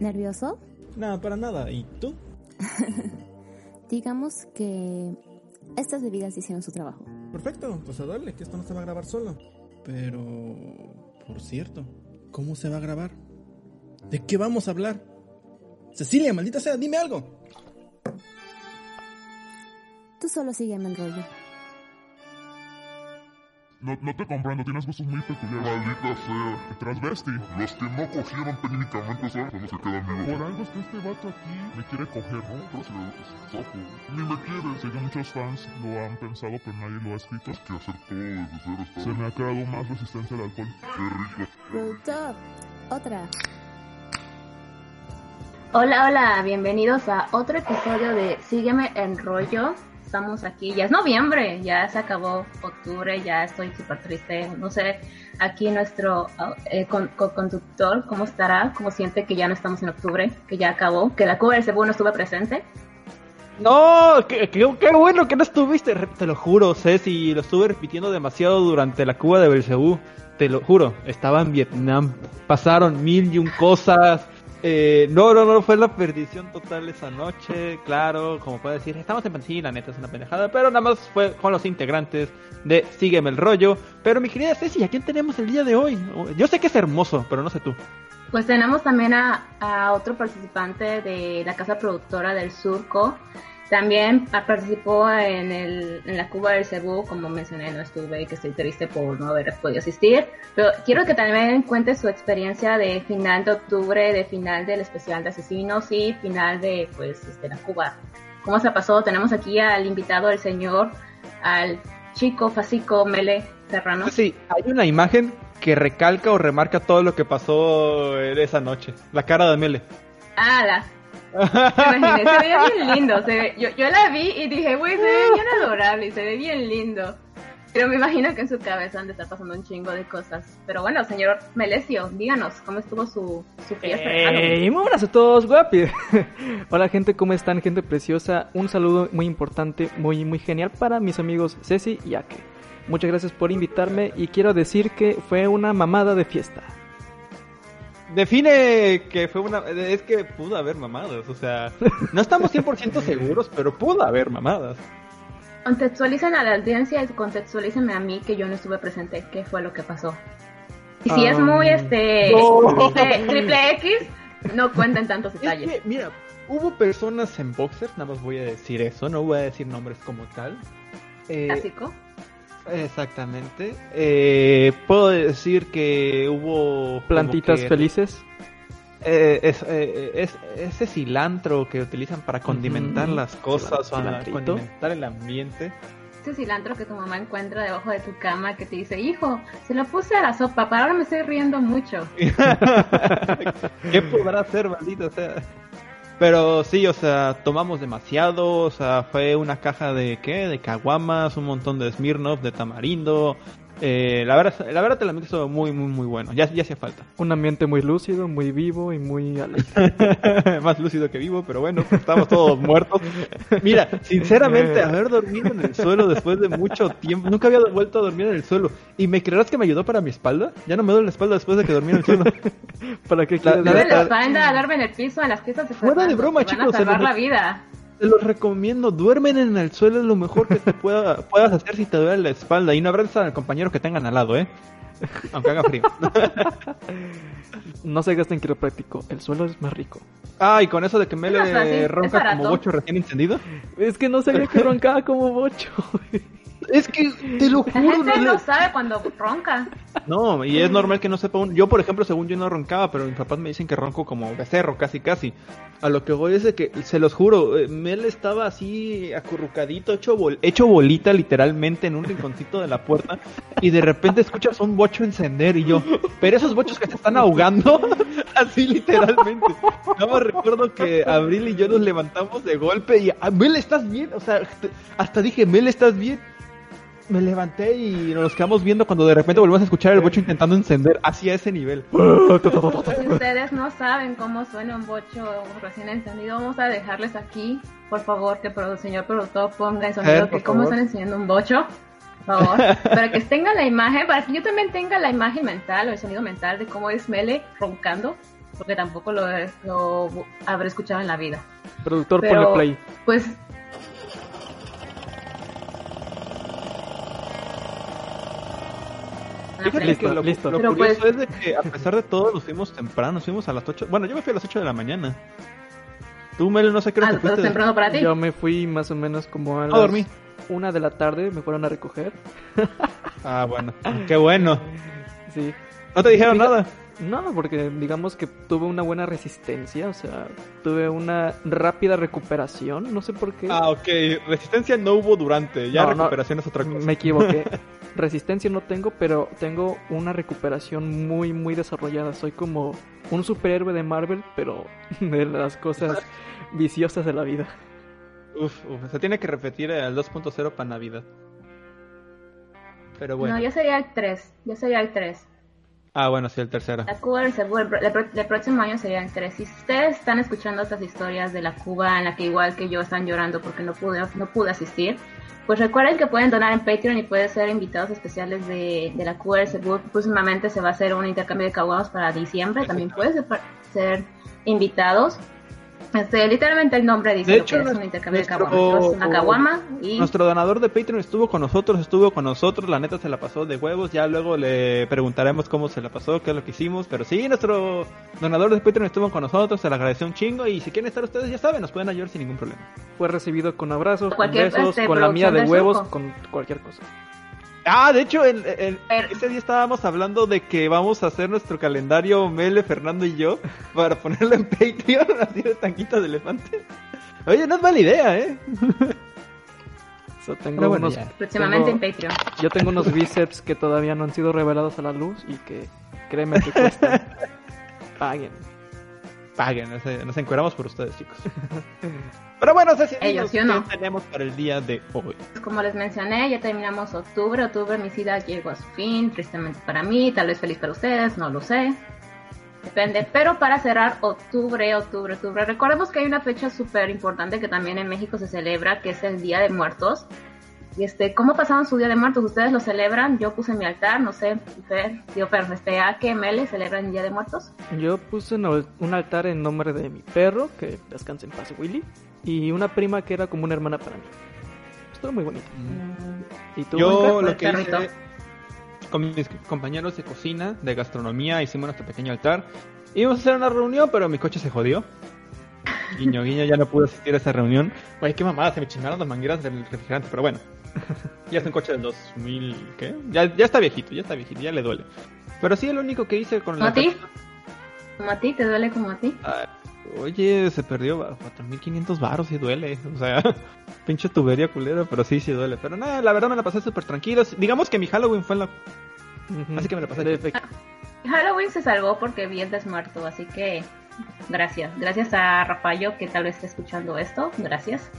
¿Nervioso? No, para nada. ¿Y tú? Digamos que estas bebidas hicieron su trabajo. Perfecto, pues a darle, que esto no se va a grabar solo. Pero, por cierto, ¿cómo se va a grabar? ¿De qué vamos a hablar? Cecilia, maldita sea, dime algo. Tú solo sígueme el rollo. No, no te comprendo, tienes gustos muy peculiares. Maldita sea. Transvesti. Los que no cogieron técnicamente son los que se quedan vivos. Por algo es que este vato aquí me quiere coger, ¿no? Pero si es sapo. Ni me quiere. Sé que muchos fans lo han pensado, pero nadie lo ha escrito. Es que hacer todo desde cero está Se me ha creado más resistencia al alcohol. Qué rico. Productor, otra. Hola, hola, bienvenidos a otro episodio de Sígueme en rollo. Estamos aquí, ya es noviembre, ya se acabó octubre, ya estoy súper triste. No sé, aquí nuestro eh, con- co-conductor, ¿cómo estará? ¿Cómo siente que ya no estamos en octubre, que ya acabó, que la Cuba del Cebú no estuvo presente? No, qué, qué- bueno que no estuviste, te lo juro, Ceci, lo estuve repitiendo demasiado durante la Cuba de Belcebú, te lo juro, estaba en Vietnam, pasaron mil y un cosas, eh, no, no, no, fue la perdición total esa noche, claro, como puede decir, estamos en sí, la neta es una pendejada, pero nada más fue con los integrantes de Sígueme el rollo, pero mi querida Ceci, ¿a quién tenemos el día de hoy? Yo sé que es hermoso, pero no sé tú. Pues tenemos también a, a otro participante de la casa productora del Surco. También participó en, el, en la Cuba del Cebú, como mencioné, no estuve y que estoy triste por no haber podido asistir. Pero quiero que también cuente su experiencia de final de octubre, de final del especial de asesinos y final de pues este, la Cuba. ¿Cómo se pasó? Tenemos aquí al invitado, el señor, al chico Facico Mele Serrano. Sí, hay una imagen que recalca o remarca todo lo que pasó en esa noche. La cara de Mele. Ah, la imaginé, se veía bien lindo. Se ve- yo, yo la vi y dije, güey, se ve bien adorable y se ve bien lindo. Pero me imagino que en su cabeza han de estar pasando un chingo de cosas. Pero bueno, señor Melesio, díganos, ¿cómo estuvo su, su fiesta? Hey, muy buenas a todos, guapi. Hola gente, ¿cómo están? Gente preciosa. Un saludo muy importante, muy muy genial para mis amigos Ceci y Ake. Muchas gracias por invitarme y quiero decir que fue una mamada de fiesta. Define que fue una... Es que pudo haber mamadas, o sea... No estamos 100% seguros, pero pudo haber mamadas. Contextualicen a la audiencia y contextualícenme a mí que yo no estuve presente. ¿Qué fue lo que pasó? Y si es Um, muy este no. triple, triple X, no cuenten tantos Es detalles. que, mira, hubo personas en boxers, nada más voy a decir eso, no voy a decir nombres como tal. Eh, Clásico. Exactamente. Eh, puedo decir que hubo... Plantitas que- felices. Eh, es, eh, es- ese cilantro que utilizan para condimentar las cosas, Cilan- para cilantrito. condimentar el ambiente. Ese cilantro que tu mamá encuentra debajo de tu cama que te dice, hijo, se lo puse a la sopa, pero ahora me estoy riendo mucho. ¿Qué podrá hacer, maldito sea? Pero sí, o sea, tomamos demasiado, o sea, fue una caja de, ¿qué? De caguamas, un montón de Smirnoff, de tamarindo. Eh, la verdad, la verdad, el ambiente estuvo muy, muy, muy bueno. Ya, ya hacía falta. Un ambiente muy lúcido, muy vivo y muy alegre. Más lúcido que vivo, pero bueno, pues, estamos todos muertos. Mira, sinceramente, haber dormido en el suelo después de mucho tiempo, nunca había vuelto a dormir en el suelo. ¿Y me creerás que me ayudó para mi espalda? Ya no me duele la espalda después de que dormí en el suelo. ¿Para qué La- la la espalda, duerme en el piso, en las piezas de Fuera de broma, te van chicos, a salvar la vida. Te los recomiendo, duermen en el suelo, es lo mejor que te pueda, puedas hacer si te duele la espalda. Y no abrazas al compañero que tengan al lado, ¿eh? Aunque haga frío. No se gasten quiropráctico, el suelo es más rico. Ah, y con eso de que Mele ronca como bocho recién encendido. Es que no sabía que roncaba como bocho. Es que te lo La juro, gente no, sabe cuando ronca. no, y es normal que no sepa un... Yo, por ejemplo, según yo no roncaba, pero mis papás me dicen que ronco como becerro, casi, casi. A lo que voy es de que, se los juro, eh, Mel estaba así acurrucadito, hecho, bol- hecho bolita literalmente en un rinconcito de la puerta, y de repente escuchas un bocho encender y yo, pero esos bochos que se están ahogando, así literalmente. Nada más recuerdo que Abril y yo nos levantamos de golpe y, "Ah, Mel, ¿estás bien? O sea, hasta dije, Mel, ¿estás bien? Me levanté y nos quedamos viendo cuando de repente volvemos a escuchar el bocho intentando encender así a ese nivel. Si ustedes no saben cómo suena un bocho recién encendido, vamos a dejarles aquí, por favor, que el señor productor ponga el sonido Eh, que cómo están enseñando un bocho. Por favor, para que tengan la imagen, para que yo también tenga la imagen mental o el sonido mental de cómo es Mele roncando. porque tampoco lo, lo habré escuchado en la vida. Productor, Pero- ponle play. Pues Fíjate Listo, que lo, listo. lo Pero curioso pues- es de que a pesar de todo nos fuimos temprano, nos fuimos a las 8. Bueno, yo me fui a las 8 de la mañana. Tú, Mel, no sé qué hora ah, te fuiste. temprano para ti. Yo me fui más o menos como a Ah, las dormí. una de la tarde, me fueron a recoger. Ah, bueno. Qué bueno. Sí. No te dijeron Fíjate- nada. No, porque digamos que tuve una buena resistencia, o sea, tuve una rápida recuperación, no sé por qué. Ah, ok. Resistencia no hubo durante. Ya No, no, recuperación es otra cosa. Me equivoqué. Resistencia no tengo, pero tengo una recuperación muy, muy desarrollada. Soy como un superhéroe de Marvel, pero de las cosas viciosas de la vida. Uf, uf, se tiene que repetir el 2.0 para Navidad. Pero bueno. No, yo sería el 3. Yo sería el 3. Ah, bueno, sí, el tercero. La Cuba del Cebú, el, el el próximo año sería el 3. Si ustedes están escuchando estas historias de la Cuba en la que igual que yo están llorando porque no pude, no pude asistir, pues recuerden que pueden donar en Patreon y pueden ser invitados especiales de, de la Cuba del Cebú. Próximamente se va a hacer un intercambio de caguamas para diciembre. También pueden ser, ser invitados. Este, literalmente el nombre dice De hecho, que es un nuestro- intercambio de nuestro- caguamas. Es una caguama y Nuestro donador de Patreon estuvo con nosotros, estuvo con nosotros, la neta se la pasó de huevos, ya luego le preguntaremos cómo se la pasó, qué es lo que hicimos, pero sí, nuestro donador de Patreon estuvo con nosotros, se le agradeció un chingo y si quieren estar ustedes ya saben, nos pueden ayudar sin ningún problema. Fue recibido con abrazos, con besos, este, con la mía de huevos, con cualquier cosa. Ah, de hecho, el, ese día estábamos hablando de que vamos a hacer nuestro calendario Mele, Fernando y yo para ponerlo en Patreon, así de tanquita de elefante. Oye, no es mala idea, ¿eh? So, tengo bueno, unos, próximamente tengo- en Patreon. yo tengo unos bíceps que todavía no han sido revelados a la luz y que créeme que cuestan. Paguen. Paguen, nos, nos encueramos por ustedes, chicos. Pero bueno, Ellos, dinos ¿sí no? tenemos para el día de hoy. Como les mencioné, ya terminamos octubre. Octubre, mi vida llegó a su fin. Tristemente para mí, tal vez feliz para ustedes, no lo sé. Depende. Pero para cerrar octubre, octubre, octubre, recordemos que hay una fecha súper importante que también en México se celebra, que es el Día de Muertos. Y este, ¿cómo pasaron su Día de Muertos? ¿Ustedes lo celebran? Yo puse mi altar, no sé, Fer, tío Fer, este, ¿a qué ML celebran el Día de Muertos? Yo puse un al- un altar en nombre de mi perro, que descanse en paz, Willy, y una prima que era como una hermana para mí. Estuvo muy bonito. ¿Y tú? Yo lo que hice con mis compañeros de cocina, de gastronomía, hicimos nuestro pequeño altar. Íbamos a hacer una reunión, pero mi coche se jodió. Guiño, guiño, ya no pude asistir a esa reunión. Oye, qué mamada, se me chingaron las mangueras del refrigerante, pero bueno. ya es un coche del 2000, ¿qué? Ya, ya está viejito, ya está viejito, ya le duele. Pero sí, lo único que hice con ¿Como la... a ti? ¿Como a ti? ¿Te duele como a ti? Ah, oye, se perdió a 4500 baros, sí duele. O sea, pinche tubería culera, pero sí, sí duele. Pero nada, la verdad me la pasé súper tranquilo. Digamos que mi Halloween fue en la... Ujú. Así que me lo pasé efect- Halloween se salvó porque vi el desmuerto, así que gracias. Gracias a Rafayo que tal vez esté escuchando esto. Gracias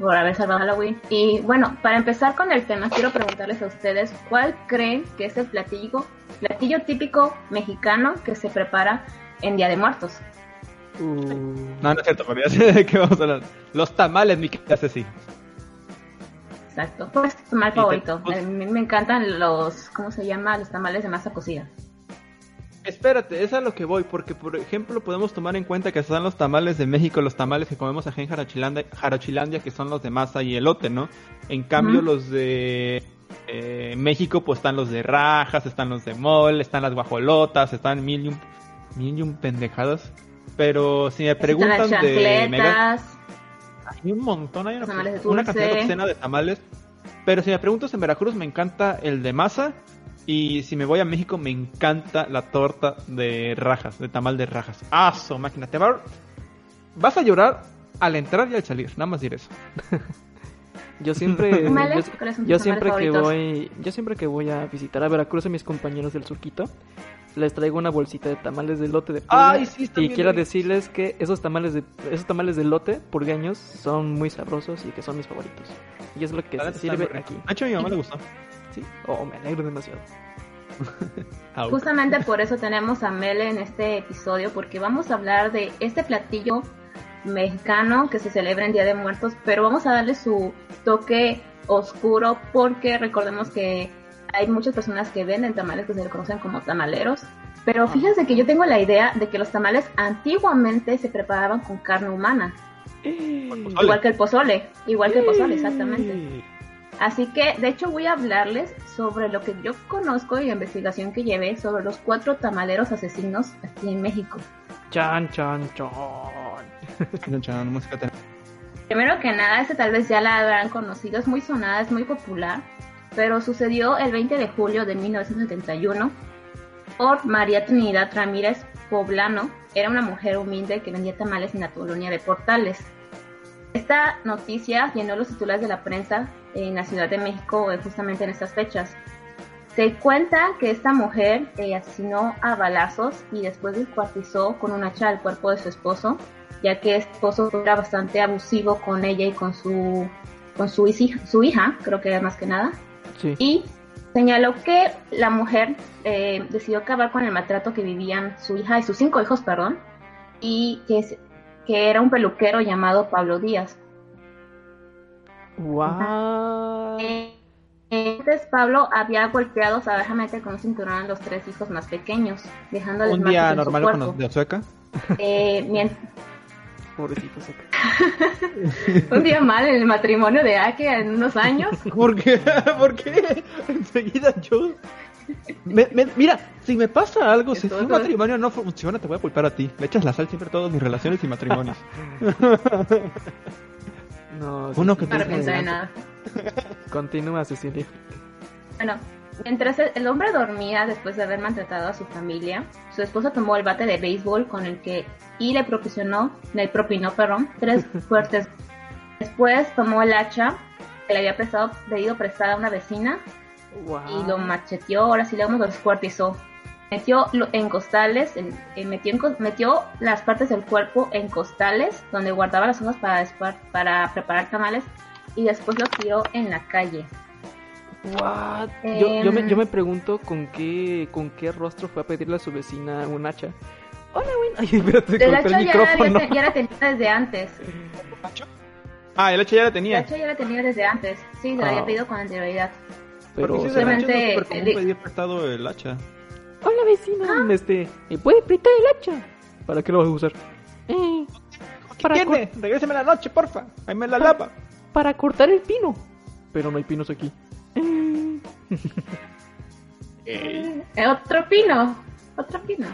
por haber salvado Halloween. Y bueno, para empezar con el tema, quiero preguntarles a ustedes cuál creen que es el platillo, platillo típico mexicano que se prepara en Día de Muertos. Uh, No, no es cierto, pero ya sé de qué vamos a hablar. Los tamales, mi casa sí. Exacto. Pues es tu mal Y te- favorito. A mí me encantan los, ¿cómo se llama? Los tamales de masa cocida. Espérate, es a lo que voy, porque por ejemplo podemos tomar en cuenta que están los tamales de México, los tamales que comemos aquí en Jarochilandia, Jarochilandia que son los de masa y elote, ¿no? En cambio los de eh, México pues están los de rajas, están los de mole, están las guajolotas, están mil y un, mil y un pendejadas. Pero si me preguntan las de mega, hay un montón, hay una, una cantidad obscena de tamales. Pero si me preguntas en Veracruz, me encanta el de masa. Y si me voy a México, me encanta la torta de rajas, de tamal de rajas. ¡Ah, su máquina! Te va... Vas a llorar al entrar y al salir, nada más decir eso. yo siempre, yo, ¿cuáles son tus yo tamales siempre que favoritos? voy, yo siempre que voy a visitar a Veracruz a mis compañeros del surquito, les traigo una bolsita de tamales de lote de pulga. Ay, sí, y quiero decirles que esos tamales de esos tamales de lote purgueños son muy sabrosos y que son mis favoritos. Y es lo que se sirve aquí. A mi mamá le gustó. Sí. Oh, me alegro demasiado. Justamente por eso tenemos a Mele en este episodio, porque vamos a hablar de este platillo mexicano que se celebra en Día de Muertos, pero vamos a darle su toque oscuro porque recordemos que hay muchas personas que venden tamales que se le conocen como tamaleros Pero fíjense que yo tengo la idea de que los tamales antiguamente se preparaban con carne humana, igual que el pozole, igual que el pozole, exactamente. Así que, de hecho, voy a hablarles sobre lo que yo conozco y la investigación que llevé sobre los cuatro tamaleros asesinos aquí en México. Chan, chan, chan. Chan, música ten- Primero que nada, este tal vez ya la habrán conocido, es muy sonada, es muy popular, pero sucedió el 20 de julio de 1971 por María Trinidad Ramírez Poblano. Era una mujer humilde que vendía tamales en la colonia de Portales. Esta noticia llenó los titulares de la prensa en la Ciudad de México eh, justamente en estas fechas. Se cuenta que esta mujer eh, asesinó a balazos y después descuartizó con un hacha el cuerpo de su esposo, ya que este esposo era bastante abusivo con ella y con su con su, hija, su hija, creo que era más que nada, Sí. y señaló que la mujer eh, decidió acabar con el maltrato que vivían su hija y sus cinco hijos, perdón, y que, que era un peluquero llamado Pablo Díaz. What? Eh, Entonces Pablo había golpeado salvajemente con un cinturón a los tres hijos más pequeños, dejándoles Un día marcas en su normal con los de Azueca. Eh, mien- Pobrecito. un día mal en el matrimonio de Ake en unos años. ¿Por qué? ¿Por qué? Enseguida yo. Me- me- mira, si me pasa algo, si un matrimonio no funciona, te voy a culpar a ti. Le echas la sal siempre a todas mis relaciones y matrimonios. No, Uno que me de nada. Continúa, Cecilia. Bueno, mientras el el hombre dormía después de haber maltratado a su familia, su esposa tomó el bate de béisbol con el que y le proporcionó, le propinó, perdón, tres fuertes. Después tomó el hacha que le había prestado, pedido prestada a una vecina Wow. y lo macheteó, ahora sí le vamos, lo descuartizó. Metió lo- en costales, en- metió, en metió las partes del cuerpo en costales donde guardaba las hojas para, para preparar tamales y después los tiró en la calle. What? Yo, yo, me, Em. yo me pregunto con qué con qué rostro fue a pedirle a su vecina un hacha. Hola. Ay, espérate, El hacha el ya, micrófono. ya, ya la tenía desde antes. Ah, el hecho ya la El tenía. hacha ya la tenía desde antes. Sí, se la Ah. había pedido con anterioridad. Pero, Porque sí, o sea, de hecho, Obviamente, es súper común de- pedir prestado el hacha. hola, vecina. Este, ¿me puede prestar el hacha? ¿Para qué lo vas a usar? Eh, para, ¿Qué cor- tiene? Regréseme la noche, porfa. Ahí me la lava. para cortar el pino. Pero no hay pinos aquí. Eh, Eh, Otro pino. Otro pino.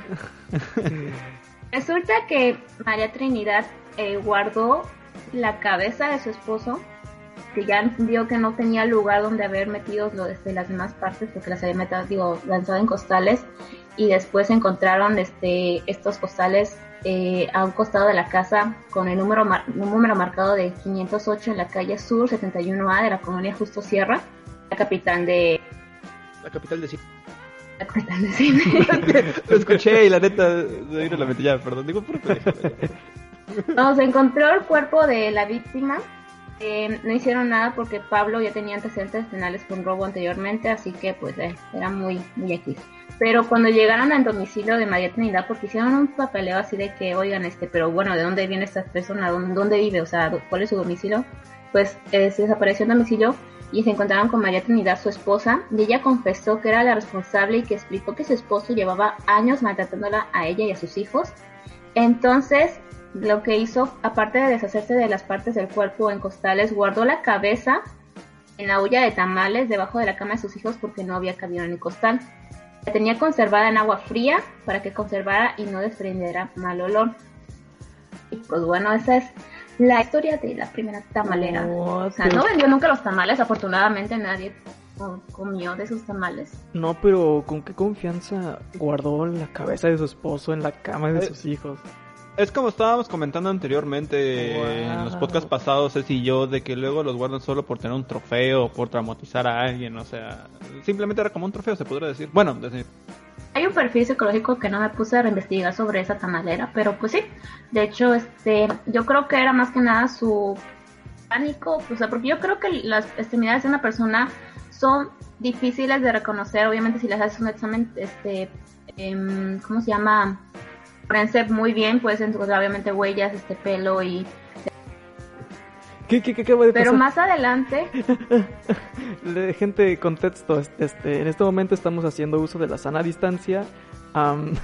Resulta que María Trinidad eh, guardó la cabeza de su esposo, que ya vio que no tenía lugar donde haber metido las demás partes, porque las había metido, digo, lanzado en costales, y después encontraron este, estos costales eh, a un costado de la casa con el número, mar- un número marcado de 508 en la calle Sur 71A de la colonia Justo Sierra, la capital de La capital de la capital de cine. Lo escuché y la neta a la ya, perdón. Digo, pendejo. Cuando se encontró el cuerpo de la víctima, eh, no hicieron nada porque Pablo ya tenía antecedentes penales con robo anteriormente, así que pues eh, era muy, muy aquí. Pero cuando llegaron al domicilio de María Trinidad, porque hicieron un papeleo así de que, oigan, este, pero bueno, ¿de dónde viene esta persona? ¿Dónde, dónde vive? O sea, ¿cuál es su domicilio? Pues eh, se desapareció el domicilio y se encontraron con María Trinidad, su esposa, y ella confesó que era la responsable y que explicó que su esposo llevaba años maltratándola a ella y a sus hijos. Entonces, lo que hizo, aparte de deshacerse de las partes del cuerpo en costales, guardó la cabeza en la olla de tamales debajo de la cama de sus hijos porque no había cabido en el costal. La tenía conservada en agua fría para que conservara y no desprendiera mal olor. Y pues bueno, esa es la historia de la primera tamalera. What O sea, the- no vendió nunca los tamales, afortunadamente nadie co- comió de sus tamales. No, pero ¿con qué confianza guardó la cabeza de su esposo en la cama de sus hijos? Es como estábamos comentando anteriormente Wow. en los podcasts pasados, Ceci y yo, de que luego los guardan solo por tener un trofeo o por traumatizar a alguien, o sea, simplemente era como un trofeo, se podría decir. Bueno, decir, Hay un perfil psicológico que no me puse a reinvestigar sobre esa tamalera, pero pues sí. De hecho, este, yo creo que era más que nada su pánico, o sea, porque yo creo que las extremidades de una persona son difíciles de reconocer, obviamente si les haces un examen, este, em, ¿cómo se llama? Forense muy bien, puedes encontrar obviamente huellas, este pelo y... ¿Qué, qué, qué acaba de Pero pasar? más adelante, Gente, contexto, este, en este momento estamos haciendo uso de la sana distancia Am,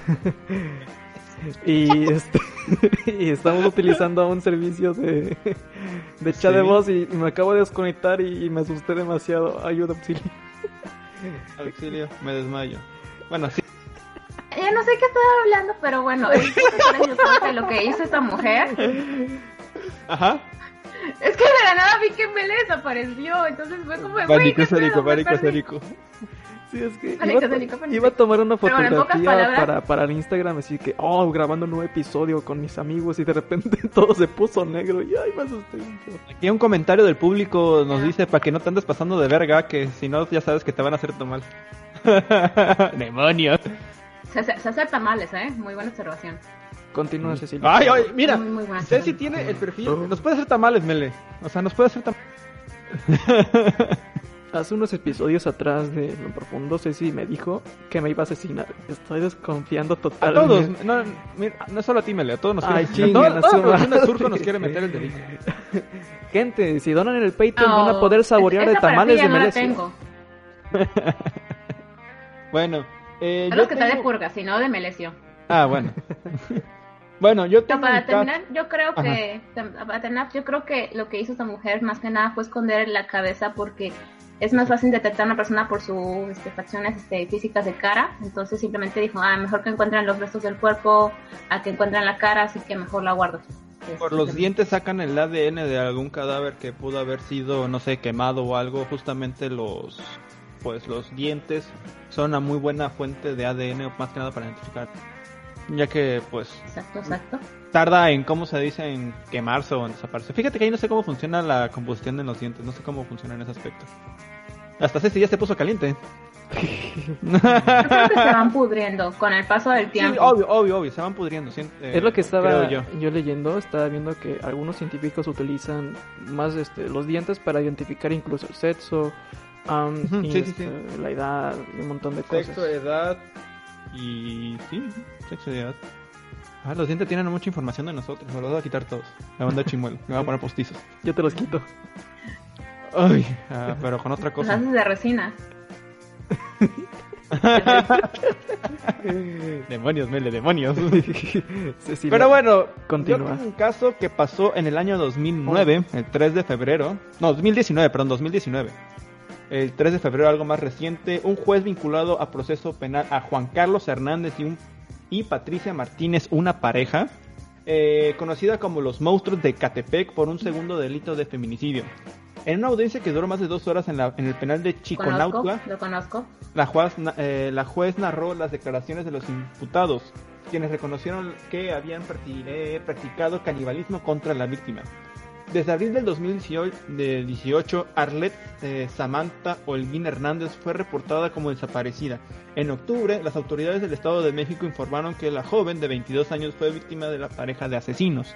y, este, y estamos utilizando un servicio de, de chat de Sí. voz y, y me acabo de desconectar y, y me asusté demasiado. Ayuda, auxilio. Auxilio, me desmayo. Bueno, sí. Ya no sé qué estaba hablando, pero bueno, es gracioso que lo que hizo esta mujer Ajá. es que de la nada vi que Mele desapareció, entonces fue como, Pánico. Me pánico escénico. Sí, es que Pánico, iba, a- pánico, pánico. iba a tomar una bueno, fotografía para, para el Instagram, así que, oh, grabando un nuevo episodio con mis amigos y de repente todo se puso negro y ay, me asusté mucho. Aquí un comentario del público nos dice para que no te andes pasando de verga, que si no ya sabes que te van a hacer tomar. Demonios. Se, hace- se hace tamales, ¿eh? Muy buena observación. Continúa, Cecilia. Ay, ay, mira. Muy, muy buena. Ceci tiene el perfil. Nos puede hacer tamales, Mele. O sea, nos puede hacer tamales. Hace unos episodios atrás de Lo Profundo, Ceci me dijo que me iba a asesinar. Estoy desconfiando A totalmente. todos. No, mira, no solo a ti, Mele. A todos nos Ay, quiere chinguen Toda, a toda su la producción de madre. Surco nos quiere meter el delito. Gente, si donan en el Patreon van a Oh, poder saborear de tamales de no la Melesio. tengo. Bueno, eh, yo lo que está de tengo- purga, si no de Melesio. Ah, bueno. bueno, yo tengo para un caso- terminar, yo creo que para terminar, yo creo que lo que hizo esta mujer más que nada fue esconder la cabeza porque es más fácil detectar a una persona por sus este, facciones este, físicas de cara. Entonces simplemente dijo, ah, mejor que encuentren los restos del cuerpo a que encuentren la cara, así que mejor la guardo. Por Este, los dientes sacan el ADN de algún cadáver que pudo haber sido, no sé, quemado o algo. Justamente los, pues los dientes son una muy buena fuente de ADN, más que nada para identificar. Ya que, pues, Exacto, exacto. tarda en, ¿cómo se dice? En quemarse o en desaparecer. Fíjate que ahí no sé cómo funciona la combustión en los dientes, no sé cómo funciona en ese aspecto. Hasta Ceci ya se puso caliente. Yo creo que se van pudriendo con el paso del Sí, tiempo. obvio, obvio, obvio, se van pudriendo. sí, eh, Es lo que estaba yo. leyendo, estaba viendo que algunos científicos utilizan más este, los dientes para identificar incluso el sexo, am, Ujú, y, sí, sí, este, la edad y un montón de cosas. Sexo, edad y... Sí, sexo y edad. Ah, los dientes tienen mucha información de nosotros, me los voy a quitar todos. La banda chimuelo, me voy a poner postizos. Yo te los quito. Ay, ah, pero con otra Los cosa. haces de resina. demonios, Mele, demonios. Cecilia, Pero bueno, continúa. yo tengo un caso que pasó en el año 2009, el 3 de febrero. No, 2019, perdón, 2019. El 3 de febrero, algo más reciente, un juez vinculado a proceso penal a Juan Carlos Hernández y, un, y Patricia Martínez, una pareja, eh, conocida como los monstruos de Catepec por un segundo delito de feminicidio. En una audiencia que duró más de dos horas en, la- en el penal de Conozco, Chiconautla, lo conozco. la juez, eh, la juez narró las declaraciones de los imputados, quienes reconocieron que habían eh, practicado canibalismo contra la víctima. Desde abril del 2018, de 18, Arlette eh, Samantha Holguín Hernández fue reportada como desaparecida. En octubre, las autoridades del Estado de México informaron que la joven de 22 años fue víctima de la pareja de asesinos.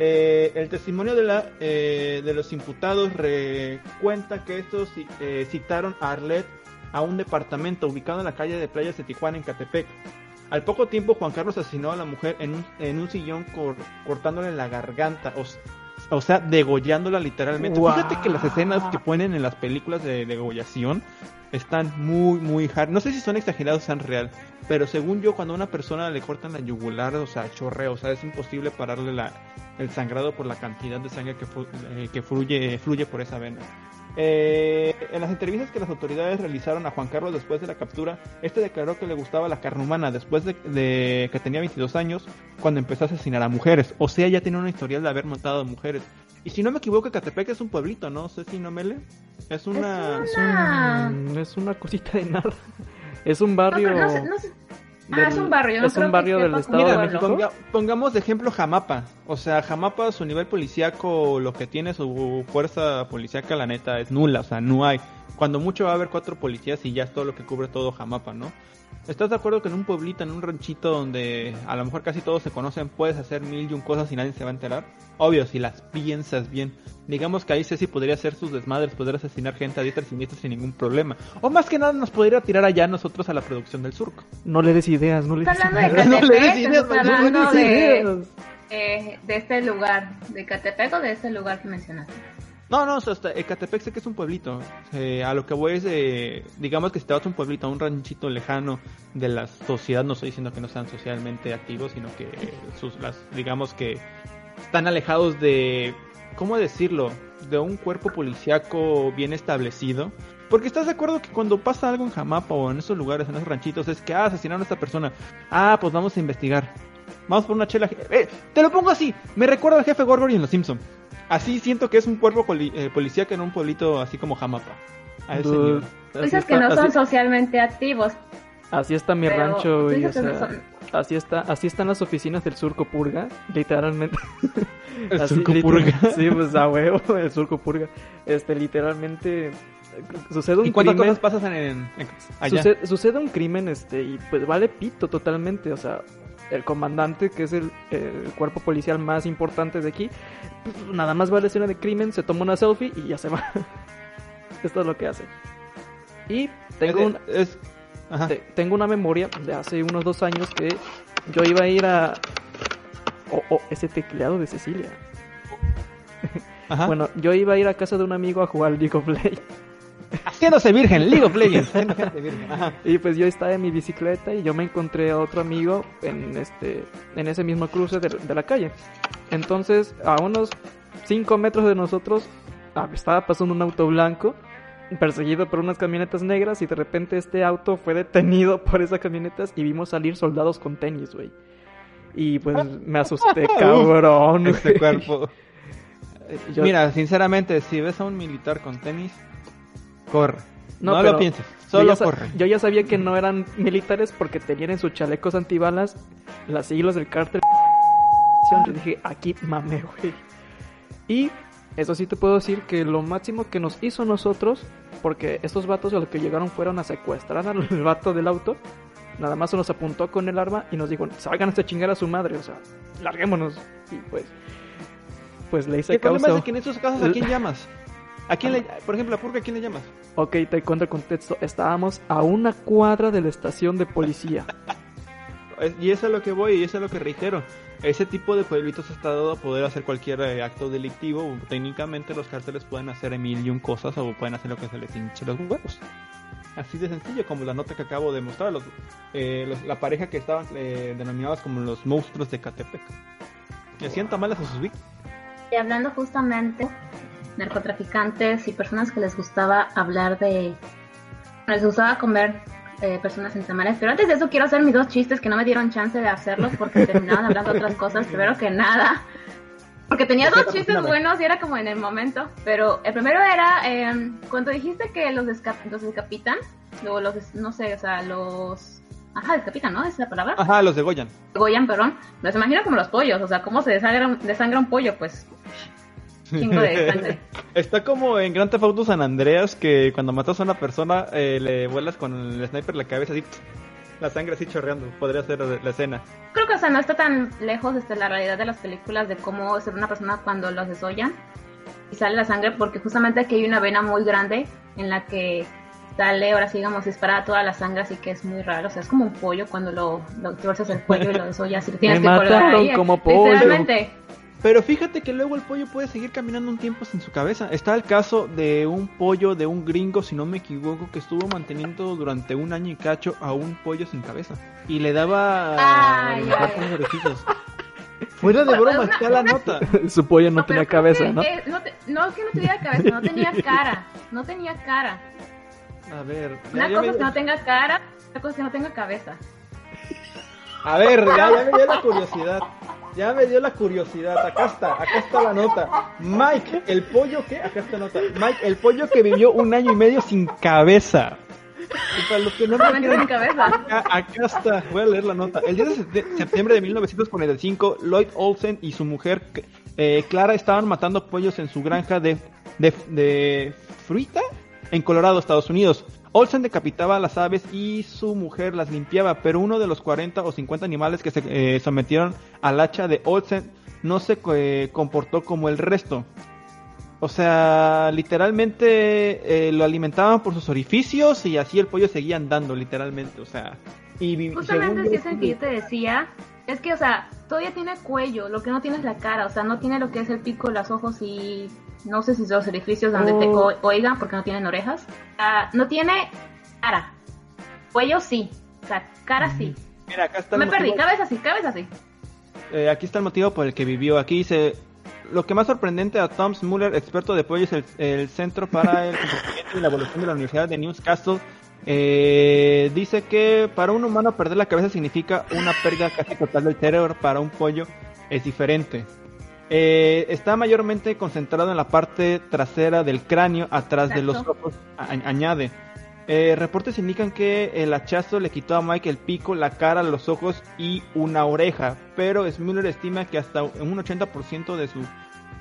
Eh, el testimonio de, eh, los imputados cuenta que estos ci- citaron a Arlette a un departamento ubicado en la calle de Playas de Tijuana, en Catepec. Al poco tiempo, Juan Carlos asesinó a la mujer en un, sillón cor- cortándole la garganta, o sea, degollándola literalmente. Fíjate que las escenas que ponen en las películas de degollación están muy, muy hard. No sé si son exagerados o sean real, pero según yo, cuando a una persona le cortan la yugular, o sea, chorrea, o sea, es imposible pararle la, el sangrado por la cantidad de sangre que, eh, que fluye, fluye por esa vena. Eh, en las entrevistas que las autoridades realizaron a Juan Carlos después de la captura, este declaró que le gustaba la carne humana después de, de que tenía 22 años cuando empezó a asesinar a mujeres. O sea, ya tenía una historial de haber matado a mujeres. Y si no me equivoco, Catepec es un pueblito, ¿no? sé si no mele. Es una... Es, Ah. un- es una cosita de nada. Es un barrio. no no Ah, del- es un barrio. no es un que barrio del Estado de. México. ponga- pongamos de ejemplo Jamapa. O sea, Jamapa, su nivel policíaco, lo que tiene su fuerza policíaca, la neta, es nula. O sea, no hay. Cuando mucho va a haber cuatro policías y ya es todo lo que cubre todo Jamapa, ¿no? ¿Estás de acuerdo que en un pueblito, en un ranchito donde a lo mejor casi todos se conocen, puedes hacer mil y un cosas y nadie se va a enterar? Obvio, si las piensas bien. Digamos que ahí Ceci podría hacer sus desmadres, podría asesinar gente a diestra y siniestra sin ningún problema. O más que nada nos podría tirar allá nosotros a la producción del surco. No le des ideas, no le des de ideas. No le des ideas, no le hablando des de, ideas. eh, de este lugar, de Catepec o de este lugar que mencionaste. No, no, hasta Ecatepec sé que es un pueblito. Eh, a lo que voy es, eh, digamos que si te vas a un pueblito, a un ranchito lejano de la sociedad, no estoy diciendo que no sean socialmente activos, sino que sus, las, digamos que están alejados de, ¿cómo decirlo? De un cuerpo policiaco bien establecido. Porque estás de acuerdo que cuando pasa algo en Jamapa o en esos lugares, en esos ranchitos, es que ah, asesinaron a esta persona. Ah, pues vamos a investigar. Vamos por una chela. Eh, te lo pongo así. Me recuerda al jefe Gorgory en Los Simpson. Así siento que es un cuerpo poli- eh, policíaco en un pueblito así como Jamapa. A ese nivel. Dices que está- no son así- socialmente activos. Así está mi pero rancho, tú güey. dices o que no sea, son- así está, así están las oficinas del Surco Purga, literalmente. El Así, Surco Purga. Sí, pues a huevo, el Surco Purga. Este, literalmente sucede un ¿Y cuántas crimen. cosas pasan en, en- allá? Sucede, sucede un crimen, este, y pues vale pito totalmente, o sea, el comandante, que es el, el cuerpo policial más importante de aquí, pues, nada más va a la escena de crimen, se toma una selfie y ya se va. Esto es lo que hace. Y tengo Es- un, es- ajá. te- tengo una memoria de hace unos dos años que yo iba a ir a... Oh, oh, ese tecleado de Cecilia. Ajá. Bueno, yo iba a ir a casa de un amigo a jugar League of Legends. Haciéndose virgen, League of Legends. Virgen. Y pues yo estaba en mi bicicleta y yo me encontré a otro amigo en este en ese mismo cruce de, de la calle. Entonces, a unos 5 metros de nosotros ah, estaba pasando un auto blanco perseguido por unas camionetas negras y de repente este auto fue detenido por esas camionetas y vimos salir soldados con tenis, güey. Y pues me asusté, cabrón. Este güey. cuerpo. Yo- Mira, sinceramente, si ves a un militar con tenis, corre. No, pero lo pienses, yo solo ya sa- corre. Yo ya sabía que no eran militares porque tenían en sus chalecos antibalas las siglas del cártel. Yo dije, aquí mame, güey. Y eso sí te puedo decir que lo máximo que nos hizo nosotros, porque estos vatos a los que llegaron fueron a secuestrar al vato del auto, nada más se nos apuntó con el arma y nos dijo, salgan a chingar a su madre, o sea, larguémonos. Y pues, pues le hice El problema causa. es que en esos casos, ¿a quién llamas? ¿A quién le, por ejemplo, a Purga, ¿a quién le llamas? Ok, te cuento el contexto. Estábamos a una cuadra de la estación de policía. Y eso es a lo que voy y eso es lo que reitero. Ese tipo de pueblitos está dado a poder hacer cualquier eh, acto delictivo. Técnicamente los cárteles pueden hacer mil y un cosas o pueden hacer lo que se les hinche los huevos. Así de sencillo como la nota que acabo de mostrar. Los, eh, los- la pareja que estaban eh, denominados como los monstruos de Catepec. Y hacían tamales a sus víctimas. Y hablando justamente narcotraficantes y personas que les gustaba hablar de... Les gustaba comer eh, personas en tamales. Pero antes de eso quiero hacer mis dos chistes que no me dieron chance de hacerlos porque terminaban hablando de otras cosas. Primero que nada. Porque tenía dos chistes Dame. buenos y era como en el momento. Pero el primero era eh, cuando dijiste que los, los decapitan. O los, no sé, o sea, los... Ajá, decapitan, ¿no? ¿Es la palabra? Ajá, los degollan. Goyan, perdón, los imagino como los pollos, o sea, cómo se desangra, un- desangra un pollo, pues. Chingo de sangre. Está como en Grand Theft Auto San Andreas que cuando matas a una persona eh, le vuelas con el sniper la cabeza así, la sangre así chorreando. Podría ser la escena. Creo que, o sea, no está tan lejos de la realidad de las películas de cómo ser una persona cuando los desollan y sale la sangre, porque justamente aquí hay una vena muy grande en la que sale, ahora sí, digamos, disparada toda la sangre, así que es muy raro. O sea, es como un pollo cuando lo, lo tuerces el cuello y lo desollas y lo tienes Me que colgar mataron ahí. como pollo. Literalmente. Pero fíjate que luego el pollo puede seguir caminando un tiempo sin su cabeza. Está el caso de un pollo de un gringo, si no me equivoco, que estuvo manteniendo durante un año y cacho a un pollo sin cabeza. Y le daba Ay, ay. orejitos. Fuera de broma, una- está la una- nota. Su pollo no, No, tenía cabeza, que, ¿no? eh, no, te- no, es que no tuviera cabeza, no tenía cara. No tenía cara. A ver, ya- Una ya cosa me- es que no tenga cara, otra cosa es que no tenga cabeza. A ver, ya, ya me dio la curiosidad. Ya me dio la curiosidad. Acá está, acá está la nota. Mike, el pollo que. Acá está la nota. Mike, el pollo que vivió un año y medio sin cabeza. Y para los que no me cabeza. Acá, acá está, voy a leer la nota. El 10 de sep- septiembre de 1945, Lloyd Olsen y su mujer eh, Clara estaban matando pollos en su granja de, de, de fruita en Colorado, Estados Unidos. Olsen decapitaba a las aves y su mujer las limpiaba, pero uno de los 40 o 50 animales que se eh, sometieron al hacha de Olsen no se eh, comportó como el resto. O sea, literalmente eh, lo alimentaban por sus orificios y así el pollo seguía andando, literalmente. O sea, y Justamente según es el que yo te decía, Es que, o sea, todavía tiene cuello, lo que no tiene es la cara, o sea, no tiene lo que es el pico, los ojos y no sé si los orificios donde te Oh. oigan porque no tienen orejas. Ah, no tiene cara. Cuello sí, o sea, cara sí. Mira, acá está el Me perdí, motivo- cabeza sí, cabeza sí. Eh, aquí está el motivo por el que vivió. Aquí dice, lo que más sorprendente a Tom Muller, experto de pollo, es el, el Centro para el Comportamiento y la Evolución de la Universidad de Newcastle. Eh, dice que para un humano perder la cabeza significa una pérdida casi total del cerebro. Para un pollo es diferente. Eh, está mayormente concentrado en la parte trasera del cráneo, atrás de los ojos, añade. Eh, reportes indican que el hachazo le quitó a Mike el pico, la cara, los ojos y una oreja, pero Smuller estima que hasta un 80% de su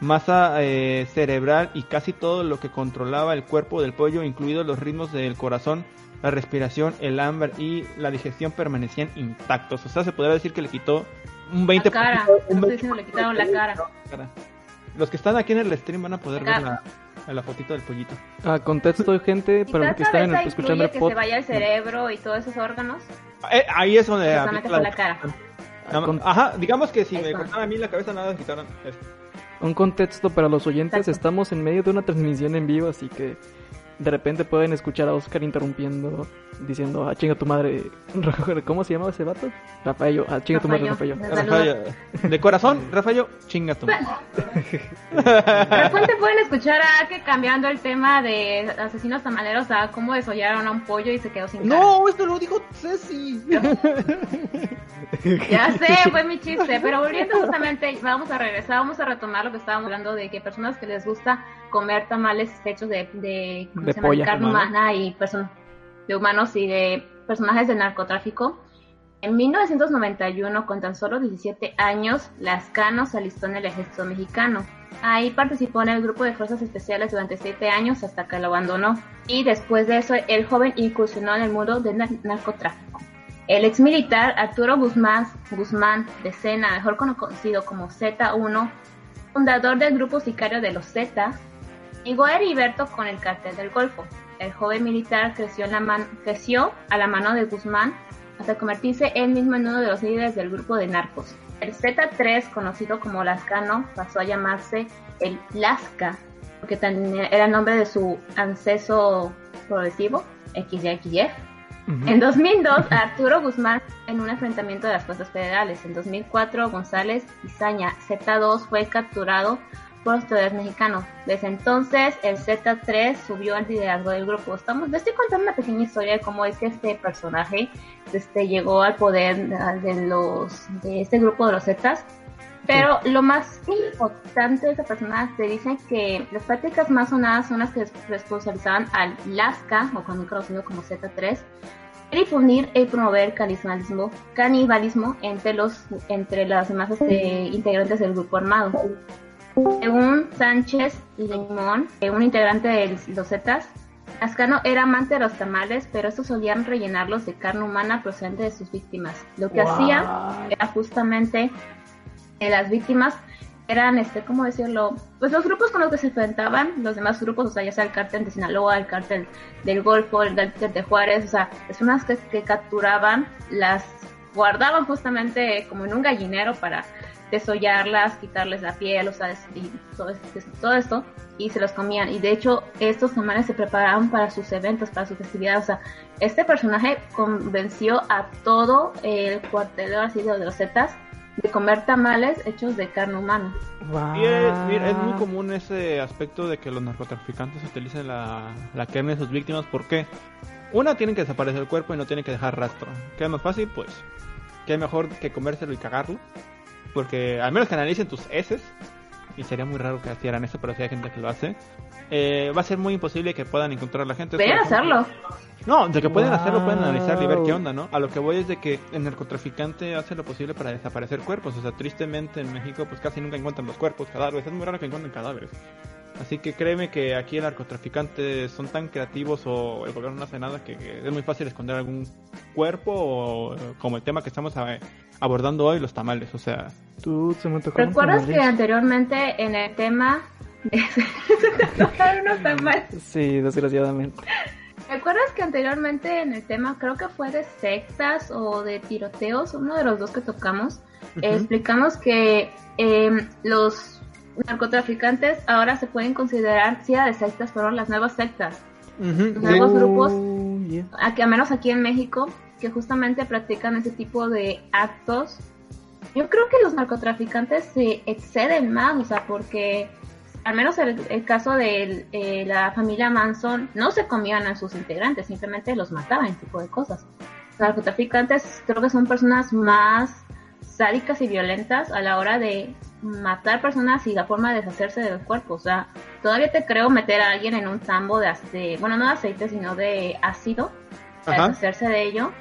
masa eh, cerebral y casi todo lo que controlaba el cuerpo del pollo, incluidos los ritmos del corazón, la respiración, el hambre y la digestión permanecían intactos. O sea, se podría decir que le quitó un 20%. La cara, un no estoy diciendo le quitaron la cara. cara. Los que están aquí en el stream van a poder La ver la, la fotito del pollito. Ah, contexto, gente, para los que están en el, escuchando el que se vaya el cerebro y todos esos órganos. Eh, ahí es donde fue la cara. Con- Ajá, digamos que si me Eso. cortaran a mí la cabeza, nada, quitaron esto. Un contexto para los oyentes, Exacto. estamos en medio de una transmisión en vivo, así que de repente pueden escuchar a Oscar interrumpiendo, diciendo, ah, chinga tu madre, ¿cómo se llamaba ese vato? Rafaello, ah, chinga tu madre, Rafaello. Rafaello. De corazón, Rafael, chinga tu madre. De repente pueden escuchar a que cambiando el tema de asesinos tamaleros a cómo desollaron a un pollo y se quedó sin cara. No, esto lo dijo Ceci. Ya sé, fue mi chiste, pero volviendo justamente, vamos a regresar, vamos a retomar lo que estábamos hablando de que personas que les gusta comer tamales hechos de, de, ¿cómo De se llama? carne Humana. humana y de humanos y de personajes del narcotráfico. En 1991, con tan solo 17 años, Lascano se alistó en el ejército mexicano. Ahí participó en el grupo de fuerzas especiales durante 7 años hasta que lo abandonó. Y después de eso, el joven incursionó en el mundo del nar- narcotráfico. El ex militar Arturo Guzmán, Guzmán de Sena, mejor conocido como Z1, fundador del grupo sicario de los Z, llegó Heriberto con el cartel del Golfo. El joven militar creció, en la man- creció a la mano de Guzmán hasta convertirse él mismo en uno de los líderes del grupo de narcos. El Z3, conocido como Lascano, pasó a llamarse el Lasca, porque era el nombre de su ancestro progresivo, XYXY. Ujú. En 2002, Arturo Guzmán en un enfrentamiento de las fuerzas federales. En 2004, González Izaña, Z2, fue capturado por los autoridades mexicanos. Desde entonces, el Z3 subió al liderazgo del grupo. Estamos, les estoy contando una pequeña historia de cómo es que este personaje este, llegó al poder de, los, de este grupo de los Zetas. Pero lo más importante de esta persona te dicen que las prácticas más sonadas son las que responsabilizaban al Lasca, o también conocido como Z3, de difundir y promover canibalismo, canibalismo entre los entre las demás este, integrantes del grupo armado. Según Sánchez Limón, un integrante de los Zetas, Lascano era amante de los tamales, pero estos solían rellenarlos de carne humana procedente de sus víctimas. Lo que Wow. hacía era justamente las víctimas eran, este, ¿cómo decirlo? Pues los grupos con los que se enfrentaban, los demás grupos, o sea, ya sea el cártel de Sinaloa, el cártel del Golfo, el cártel de Juárez, o sea, personas que, que capturaban, las guardaban justamente como en un gallinero para desollarlas, quitarles la piel, o sea, y todo, esto- todo esto, y se los comían. Y de hecho, estos tamales se preparaban para sus eventos, para su festividad. O sea, este personaje convenció a todo el cuartel así de los Zetas de comer tamales hechos de carne humana. Wow. Y es, mira, es muy común ese aspecto de que los narcotraficantes utilicen la, la carne de sus víctimas. ¿Por qué? Una, tienen que desaparecer el cuerpo y no tienen que dejar rastro. ¿Qué es más fácil? Pues, ¿qué mejor que comérselo y cagarlo? Porque al menos que analicen tus heces. Y sería muy raro que hicieran eso, pero si hay gente que lo hace. eh, va a ser muy imposible que puedan encontrar a la gente. Ejemplo, hacerlo. No, de que pueden hacerlo, pueden Wow. analizar y ver qué onda, ¿no? A lo que voy es de que el narcotraficante hace lo posible para desaparecer cuerpos. O sea, tristemente en México pues casi nunca encuentran los cuerpos, cadáveres. Es muy raro que encuentren cadáveres. Así que créeme que aquí el narcotraficante son tan creativos o el gobierno no hace nada que, que es muy fácil esconder algún cuerpo o eh, como el tema que estamos eh, abordando hoy, los tamales. O sea, Tú se me ¿Recuerdas que anteriormente en el tema de unos tamales? Sí, desgraciadamente. ¿Recuerdas que anteriormente en el tema, creo que fue de sectas o de tiroteos, uno de los dos que tocamos, eh, explicamos que eh, los narcotraficantes ahora se pueden considerar, sí, de sectas, fueron las nuevas sectas. Ujú. Nuevos Oh, grupos, yeah. aquí, al menos aquí en México, que justamente practican ese tipo de actos. Yo creo que los narcotraficantes se exceden más, o sea, porque al menos el, el caso de eh, la familia Manson no se comían a sus integrantes, simplemente los mataban, ese tipo de cosas. Los narcotraficantes creo que son personas más sádicas y violentas a la hora de matar personas y la forma de deshacerse del cuerpo. O sea, todavía te creo meter a alguien en un tambo de, ace- bueno, no de aceite, sino de ácido, para Ajá. deshacerse de ello,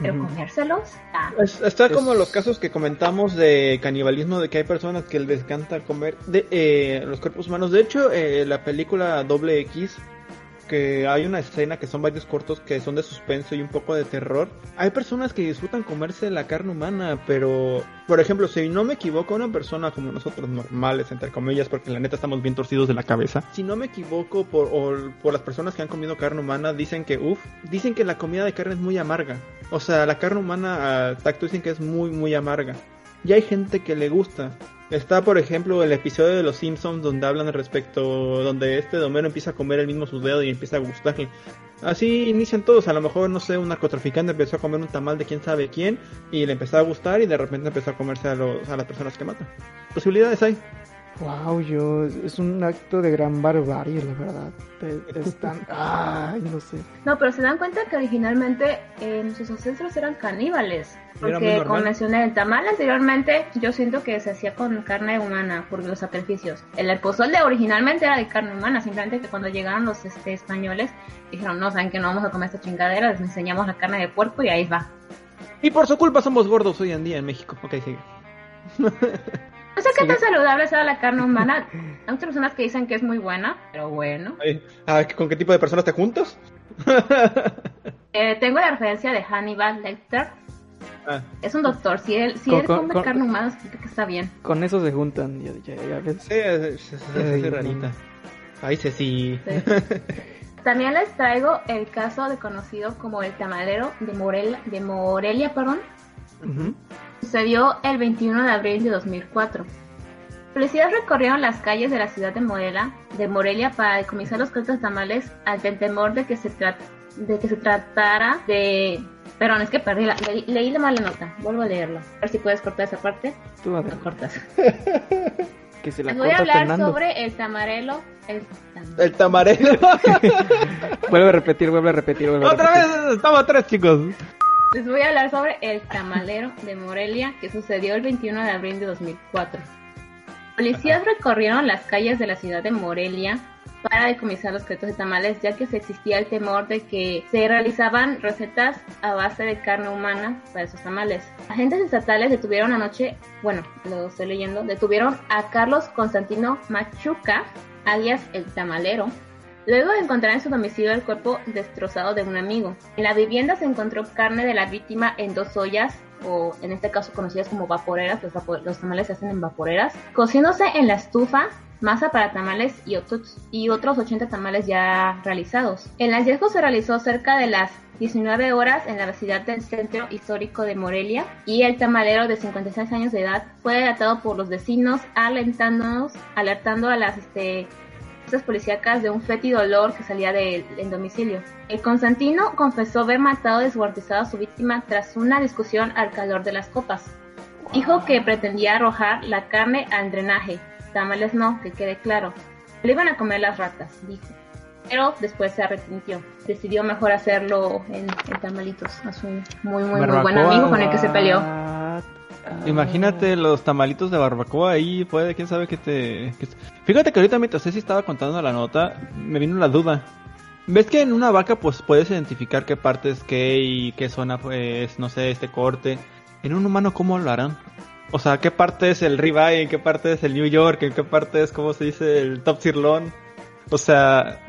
pero comérselos, ah, Es- Está como los casos que comentamos de canibalismo, de que hay personas que les encanta comer de, eh, los cuerpos humanos. De hecho, eh, la película Doble X, que hay una escena que son varios cortos que son de suspenso y un poco de terror. Hay personas que disfrutan comerse la carne humana, pero, por ejemplo, si no me equivoco, una persona como nosotros normales, entre comillas, porque la neta estamos bien torcidos de la cabeza. Si no me equivoco, por, por las personas que han comido carne humana, dicen que, uff, dicen que la comida de carne es muy amarga. O sea, la carne humana a tacto dicen que es muy, muy amarga. Y hay gente que le gusta. Está, por ejemplo, el episodio de Los Simpsons donde hablan respecto, donde este Homero empieza a comer el mismo sus dedos y empieza a gustarle. Así inician todos. A lo mejor, no sé, un narcotraficante empezó a comer un tamal de quién sabe quién y le empezó a gustar y de repente empezó a comerse a, los, a las personas que matan. Posibilidades hay. Wow, yo, es un acto de gran barbarie, la verdad. Están, ay, no sé. No, pero se dan cuenta que originalmente eh, nuestros ancestros eran caníbales. Porque, como mencioné, el tamal anteriormente yo siento que se hacía con carne humana por los sacrificios. El pozole originalmente era de carne humana, simplemente que cuando llegaron los este, españoles dijeron, no, saben que no vamos a comer esta chingadera, les enseñamos la carne de puerco y ahí va. Y por su culpa somos gordos hoy en día en México. Ok, sigue. No sé qué tan saludable sea la carne humana. Hay muchas personas que dicen que es muy buena, pero bueno. Ay, ah, ¿Con qué tipo de personas te juntas? Eh, tengo la referencia de Hannibal Lecter. Ah, Es un doctor. Si él, si Con- él come con- carne humana, significa que está bien. Con eso se juntan, ya, ya, ya ves. sí, es, es- es- es- es rarita. Ay, Ceci. También les traigo el caso de conocido como el tamalero de Morelia, de Morelia, perdón. Ujú. Sucedió el 21 de abril de 2004. Policías recorrieron las calles de la ciudad de Morelia, de Morelia para decomisar los cortos tamales ante el temor de que se tra- de que se tratara de perdón, es que perdí la, le- leí la mala nota. Vuelvo a leerlo. A ver si puedes cortar esa parte. Tú, Lo Adrián, cortas. que se la Les voy a hablar Fernando. sobre el tamarelo, el tam- El tamarelo. Vuelve a repetir, vuelve a repetir, vuelve a Otra repetir. vez, estamos tres, chicos. Les voy a hablar sobre el tamalero de Morelia que sucedió el 21 de abril de 2004. Policías recorrieron las calles de la ciudad de Morelia para decomisar los cretos de tamales ya que se existía el temor de que se realizaban recetas a base de carne humana para esos tamales. Agentes estatales detuvieron anoche, bueno, lo estoy leyendo, detuvieron a Carlos Constantino Machuca, alias el tamalero, Luego de encontrar en su domicilio el cuerpo destrozado de un amigo. En la vivienda se encontró carne de la víctima en dos ollas, o en este caso conocidas como vaporeras, los, tamales se hacen en vaporeras, cociéndose en la estufa, masa para tamales y otros, y otros 80 tamales ya realizados. El hallazgo se realizó cerca de las 19 horas en la vecindad del centro histórico de Morelia y el tamalero de 56 años de edad fue delatado por los vecinos alentándonos, alertando a las este, fuerzas policíacas de un fétido olor que salía del del domicilio. El Constantino confesó haber matado y descuartizado a su víctima tras una discusión al calor de las copas. Dijo que pretendía arrojar la carne al drenaje. Tamales no, que quede claro. Le iban a comer las ratas, dijo. Pero después se arrepintió. Decidió mejor hacerlo en, en tamalitos a su muy, muy, muy buen amigo con el que se peleó. Ah. Imagínate los tamalitos de barbacoa ahí, puede, quién sabe qué te... Fíjate que ahorita mientras Ceci estaba contando la nota, me vino la duda. ¿Ves que en una vaca pues puedes identificar qué parte es qué y qué zona pues, no sé, este corte? En un humano, ¿cómo lo harán? O sea, ¿qué parte es el ribeye? ¿En qué parte es el New York? ¿En qué parte es, cómo se dice, el top sirloin? O sea,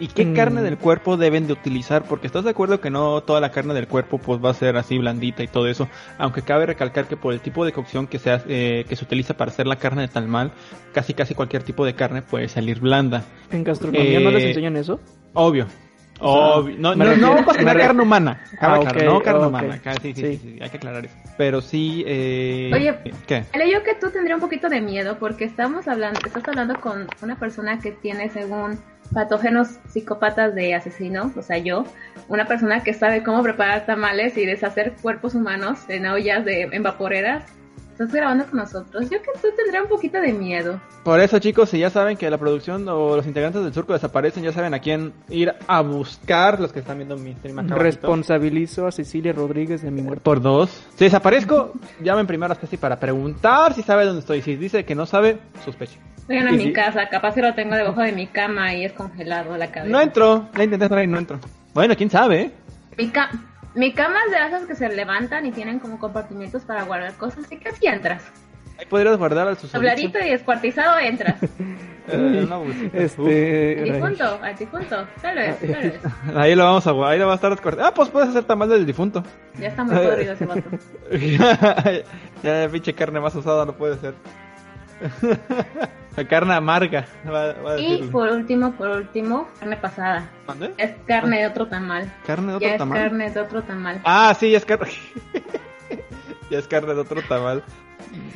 ¿y qué Mm. carne del cuerpo deben de utilizar? Porque estás de acuerdo que no toda la carne del cuerpo pues va a ser así blandita y todo eso. Aunque cabe recalcar que por el tipo de cocción que se, hace- eh, que se utiliza para hacer la carne de talmal, casi casi cualquier tipo de carne puede salir blanda. ¿En gastronomía no les Eh, enseñan eso? Obvio, Obvio. No, no, refiero- no cocinar carne humana. Ah, no carne humana. Sí, sí, Sí. sí, sí, hay que aclarar eso. Pero sí, eh... Oye. ¿Qué? Leyó que tú tendrías un poquito de miedo porque estamos hablando, estás hablando con una persona que tiene según patógenos psicópatas de asesino, o sea yo, una persona que sabe cómo preparar tamales y deshacer cuerpos humanos en ollas de en vaporeras. Estás grabando con nosotros. Yo que tú tendría un poquito de miedo. Por eso, chicos, si ya saben que la producción o los integrantes del surco desaparecen, ya saben a quién ir a buscar los que están viendo mi stream acá. Responsabilizo a Cecilia Rodríguez de mi muerte. Por dos. Si desaparezco, llamen primero a Ceci para preguntar si sabe dónde estoy. Si dice que no sabe, sospeche. Vengan a mi si- casa, capaz que lo tengo debajo de mi cama y es congelado la cabeza. No entro. La intenté entrar y no entro. Bueno, quién sabe, ¿eh? Mi, ca- mi cama es de esas que se levantan y tienen como compartimientos para guardar cosas, así que si entras. Ahí podrías guardar a sus Habladito y descuartizado entras. Eh, no, pues. Este. Al difunto, al difunto. Tal vez, tal vez. Ahí lo vamos a guardar. Ahí lo va a estar descuartizado. Ah, pues puedes hacer tamal del difunto. Ya está muy podrido ese vato. ya, pinche carne más usada no puede ser. La carne amarga. Va, va a Y por último, por último, carne pasada. ¿Mande? Es carne de otro tamal. ¿Carne de Ya otro es tamal? carne de otro tamal. Ah, sí, ya es carne. ya es carne de otro tamal.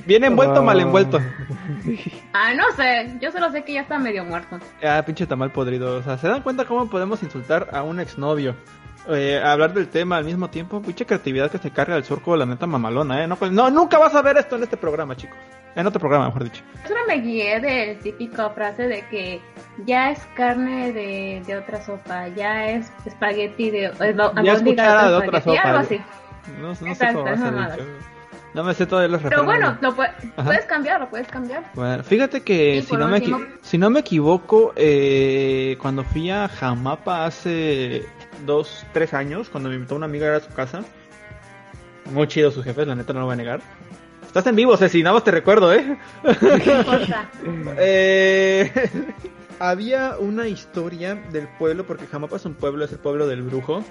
Bien envuelto, Ah. mal envuelto. Ah, no sé. Yo solo sé que ya está medio muerto. Ah, pinche tamal podrido. O sea, ¿se dan cuenta cómo podemos insultar a un exnovio? Eh, hablar del tema al mismo tiempo. Pinche creatividad que se carga el surco, la neta mamalona, ¿eh? No, pues, no, nunca vas a ver esto en este programa, chicos. En otro programa, mejor dicho. Yo solo me guié de típica frase de que ya es carne de, de otra sopa, ya es espagueti de... Es, Ya es cuchara de otra sopa. Algo así. No, no sé cómo va a ser. No me sé todos los Pero bueno, lo puedes cambiar, lo puedes cambiar. Bueno, fíjate que si no, me último- equi- si no me equivoco, eh, cuando fui a Jamapa hace dos, tres años, cuando me invitó una amiga a su casa, muy chido sus jefes, la neta no lo voy a negar. Estás en vivo, Ceci, nada más te recuerdo, ¿eh? No. Eh, había una historia del pueblo, porque Jamapa es un pueblo, es el pueblo del brujo,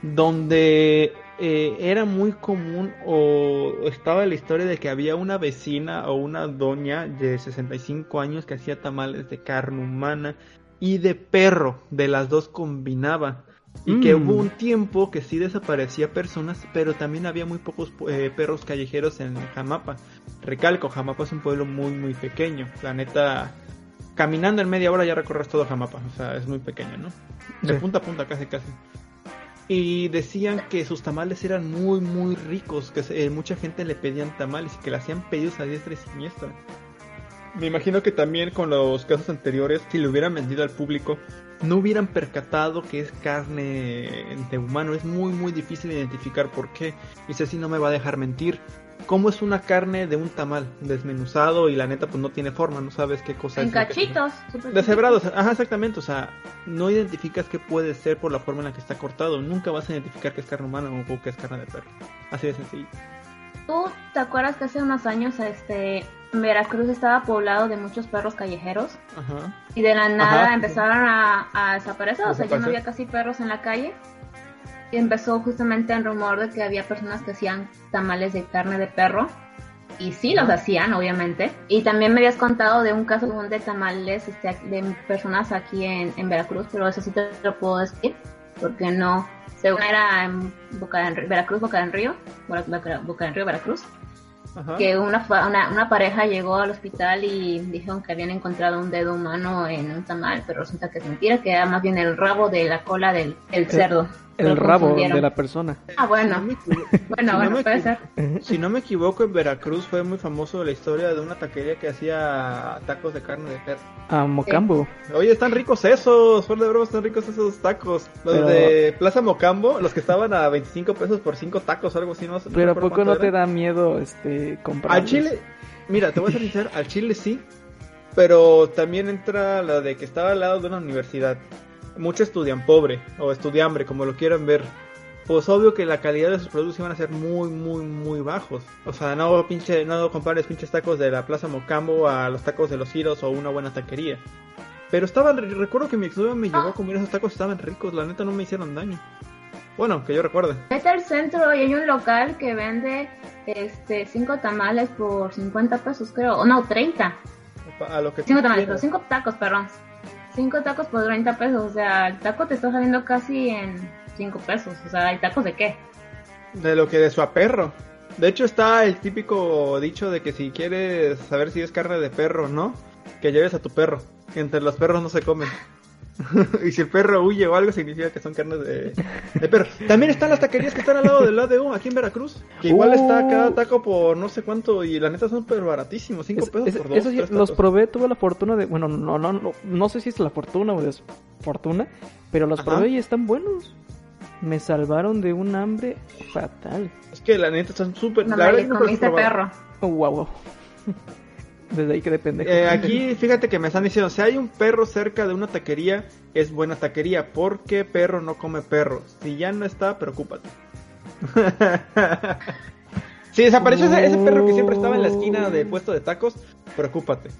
donde eh, era muy común o estaba la historia de que había una vecina o una doña de 65 años que hacía tamales de carne humana y de perro, de las dos combinaba. Y que Mm. hubo un tiempo que sí desaparecía personas, pero también había muy pocos eh, perros callejeros en Jamapa. Recalco, Jamapa es un pueblo muy, muy pequeño. La neta, caminando en media hora ya recorres todo Jamapa. O sea, es muy pequeño, ¿no? De Sí. punta a punta, casi, casi. Y decían que sus tamales eran muy, muy ricos. Que eh, mucha gente le pedían tamales y que le hacían pedidos a diestra y siniestra. Me imagino que también con los casos anteriores, si le hubieran vendido al público, no hubieran percatado que es carne de humano. Es muy, muy difícil identificar por qué. Y Ceci no me va a dejar mentir. ¿Cómo es una carne de un tamal desmenuzado y la neta pues no tiene forma? No sabes qué cosa En es. que- cachitos. Deshebrados, ajá, exactamente. O sea, no identificas qué puede ser por la forma en la que está cortado. Nunca vas a identificar que es carne humana o que es carne de perro. Así de sencillo. ¿Tú te acuerdas que hace unos años este Veracruz estaba poblado de muchos perros callejeros? Ajá. Y de la nada Ajá. empezaron a, a desaparecer, o sea, ya no había casi perros en la calle. Y empezó justamente el rumor de que había personas que hacían tamales de carne de perro. Y sí, los hacían, obviamente. Y también me habías contado de un caso de tamales este, de personas aquí en, en Veracruz, pero eso sí te lo puedo decir, porque no. Según era en Boca del Veracruz, Boca del Río, Boca, Boca- Boca del Río, Veracruz Ajá. que una, una, una pareja llegó al hospital y dijeron que habían encontrado un dedo humano en un tamal, pero resulta que es mentira, que era más bien el rabo de la cola del, del cerdo. El rabo de la persona. Ah, bueno, no bueno, si no bueno, me puede ser. Si no me equivoco, en Veracruz fue muy famoso la historia de una taquería que hacía tacos de carne de perro. A Mocambo. Oye, están ricos esos, fuera de broma, están ricos esos tacos. Los Pero- de Plaza Mocambo, los que estaban a 25 pesos por 5 tacos, algo así, no no Pero ¿a poco no te da miedo este comprar? Al chile, mira, te voy a ser sincero, al chile sí, pero también entra la de que estaba al lado de una universidad. Mucho estudian pobre o estudiambre, como lo quieran ver. Pues obvio que la calidad de sus productos iban a ser muy, muy, muy bajos. O sea, no pinche, no compares pinches tacos de la Plaza Mocambo a los tacos de los giros o una buena taquería. Pero estaban, recuerdo que mi ex me llevó a comer esos tacos, estaban ricos, la neta no me hicieron daño. Bueno, que yo recuerde. Vete al centro y hay un local que vende este cinco tamales por 50 pesos, creo, o no, 30. A lo que tamales, quieras. pero cinco tacos, perdón. Cinco tacos por 30 pesos. O sea, el taco te está saliendo casi en 5 pesos. O sea, ¿hay tacos de qué? De lo que de su aperro. De hecho está el típico dicho de que si quieres saber si es carne de perro o no, que lleves a tu perro. Entre los perros no se comen. y si el perro huye o algo significa que son carnes de, de perro. También están las taquerías que están al lado del ADU aquí en Veracruz. Que igual Uh. está cada taco por no sé cuánto y la neta son súper baratísimos. 5 Es- pesos es- por dos. eso sí, los probé, tuve la fortuna de, bueno, no, no, no, no sé si es la fortuna o desfortuna, pero los Ajá. probé y están buenos. Me salvaron de un hambre fatal. Es que la neta están súper... No la me verdad es no comiste perro. Oh, wow, wow. Desde ahí que depende. Eh, aquí, fíjate que me están diciendo, si hay un perro cerca de una taquería, es buena taquería, porque perro no come perro. Si ya no está, preocúpate. si desapareció ese, ese perro que siempre estaba en la esquina de puesto de tacos, preocúpate.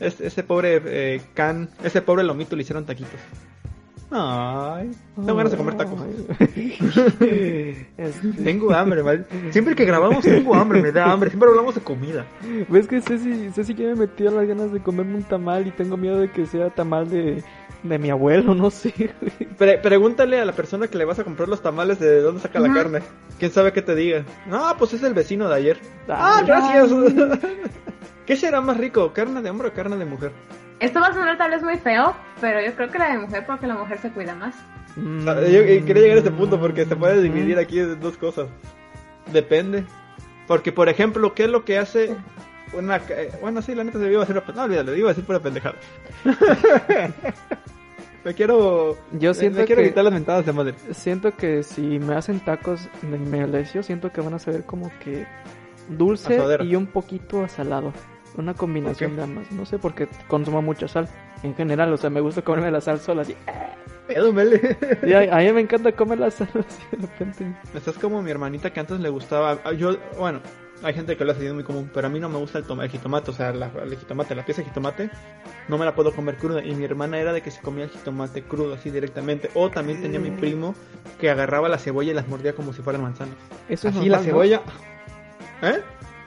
Es- ese pobre eh, can, ese pobre lomito le hicieron taquitos. Ay, tengo ganas de comer tacos. Tengo hambre, mal. Siempre que grabamos tengo hambre, me da hambre. Siempre hablamos de comida. ¿Ves que Ceci, Ceci ya me metió las ganas de comerme un tamal y tengo miedo de que sea tamal de, de mi abuelo, no sé. Pre- pregúntale a la persona que le vas a comprar los tamales de dónde saca la carne. ¿Quién sabe qué te diga? No, pues es el vecino de ayer. Ah, Ah, gracias. ¿Qué será más rico, carne de hombre o carne de mujer? Esto va a sonar tal vez muy feo, pero yo creo que la de mujer porque la mujer se cuida más. Mm. Yo eh, quería llegar a este punto porque se puede dividir aquí en dos cosas. Depende. Porque, por ejemplo, ¿qué es lo que hace una... ca- eh, Bueno, sí, la neta se iba a decir una... No, olvídalo, iba a decir pura pendejada. me quiero... Yo siento me quiero que- evitar las mentadas de madre. Siento que si me hacen tacos de Melesio, siento que van a saber como que dulce Asadero. y un poquito salado. Una combinación ¿Por de ambas. No sé, porque consumo mucha sal. En general, o sea, me gusta comerme la sal sola así. Mele. Y a, a mí me encanta comer la sal así de repente. Estás como mi hermanita que antes le gustaba. ah, Yo, bueno, hay gente que lo hace es muy común, pero a mí no me gusta el, el jitomate, o sea, la, el jitomate, la pieza de jitomate, no me la puedo comer cruda. Y mi hermana era de que se comía el jitomate crudo así directamente. O también tenía mi primo que agarraba la cebolla y las mordía como si fueran manzanas. Eso es Así normal, la ¿no? cebolla. ¿Eh?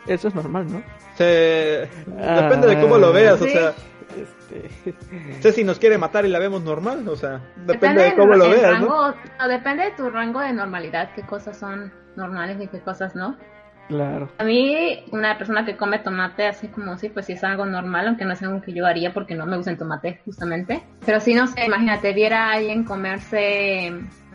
Eso es normal, ¿no? Se... Depende de cómo lo veas, o Sí. sea, Este... sé si nos quiere matar y la vemos normal, o sea, depende, de cómo lo veas, ¿no? rango, no, Depende de tu rango de normalidad, qué cosas son normales y qué cosas no. Claro. A mí, una persona que come tomate así como sí, pues sí es algo normal, aunque no es algo que yo haría porque no me gusta el tomate, justamente. Pero sí, no sé, imagínate, viera a alguien comerse...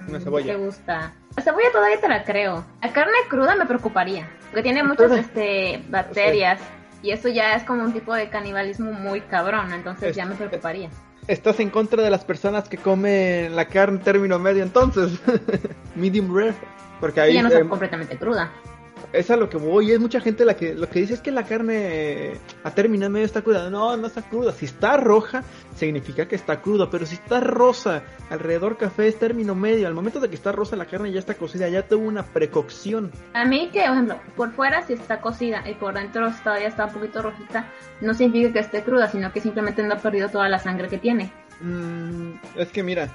Una cebolla. ¿Qué te gusta? La cebolla todavía te la creo. La carne cruda me preocuparía, porque tiene muchas este, bacterias. Y eso ya es como un tipo de canibalismo muy cabrón, entonces Es- ya me preocuparía. Estás en contra de las personas que comen la carne término medio entonces. Medium rare. Porque Y ahí ya no está eh, completamente cruda. Es a lo que voy. Es mucha gente la que lo que dice es que la carne a término medio está cruda. No, no está cruda. Si está roja, significa que está cruda. Pero si está rosa, alrededor café es término medio. Al momento de que está rosa, la carne ya está cocida, ya tuvo una precocción. A mí que, por ejemplo, por fuera si está cocida y por dentro todavía está un poquito rojita, no significa que esté cruda, sino que simplemente no ha perdido toda la sangre que tiene. Mm, es que mira,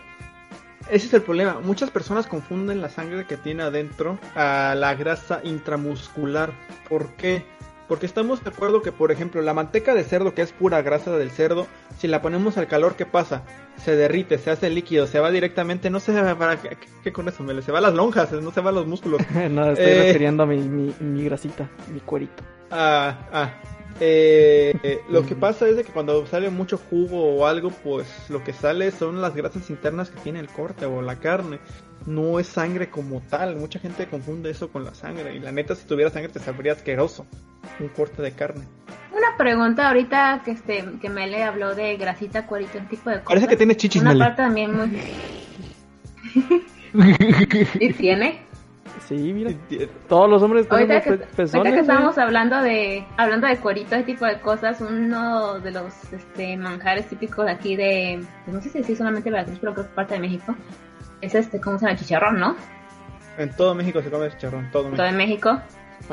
ese es el problema. Muchas personas confunden la sangre que tiene adentro a la grasa intramuscular. ¿Por qué? Porque estamos de acuerdo que, por ejemplo, la manteca de cerdo, que es pura grasa del cerdo, si la ponemos al calor, ¿qué pasa? Se derrite, se hace líquido, se va directamente, no sé para qué, qué con eso, se va a las lonjas, no se va a los músculos. no, estoy Eh. refiriendo a mi, mi, mi grasita, mi cuerito. Ah, ah. Eh, eh, lo que pasa es de que cuando sale mucho jugo o algo, pues lo que sale son las grasas internas que tiene el corte o la carne. No es sangre como tal. Mucha gente confunde eso con la sangre. Y la neta, si tuviera sangre, te sabría asqueroso. Un corte de carne. Una pregunta ahorita que este que Mele habló de grasita, cuerito, ese tipo de cosas. Parece que tienes chichis, Una Mele. parte también muy... ¿Y tiene? Sí, mira. Todos los hombres Ahorita tenemos que, pe- pezones. ahorita que estamos hablando de hablando de cuerito, ese tipo de cosas, uno de los este, manjares típicos de aquí de, pues no sé si es solamente Veracruz, pero creo que es parte de México, es este, ¿cómo se llama? Chicharrón, ¿no? En todo México se come chicharrón. Todo Todo México. en México.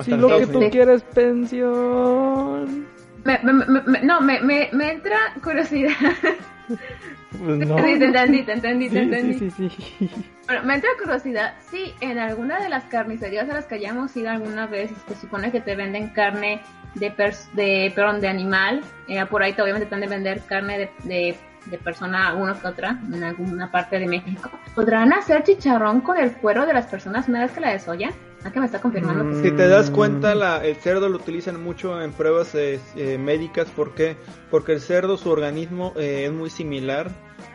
Si lo que tú quieres pensión. Me, me, me- me- no, me, me, me entra curiosidad. Pues no. Sí, te entendí, te entendí, te Sí, entendí. sí, sí, sí. Bueno, me entra curiosidad, si en alguna de las carnicerías a las que hayamos ido alguna vez, se supone que te venden carne de, pers- de, perdón, de animal, eh, por ahí te obviamente te han de vender carne de, de de persona uno que otra en alguna parte de México, ¿podrán hacer chicharrón con el cuero de las personas una vez que la desollan? ¿A que me está confirmando? que sí? Si te das cuenta, la, el cerdo lo utilizan mucho en pruebas eh, eh, médicas. ¿Por qué? Porque el cerdo, su organismo eh, es muy similar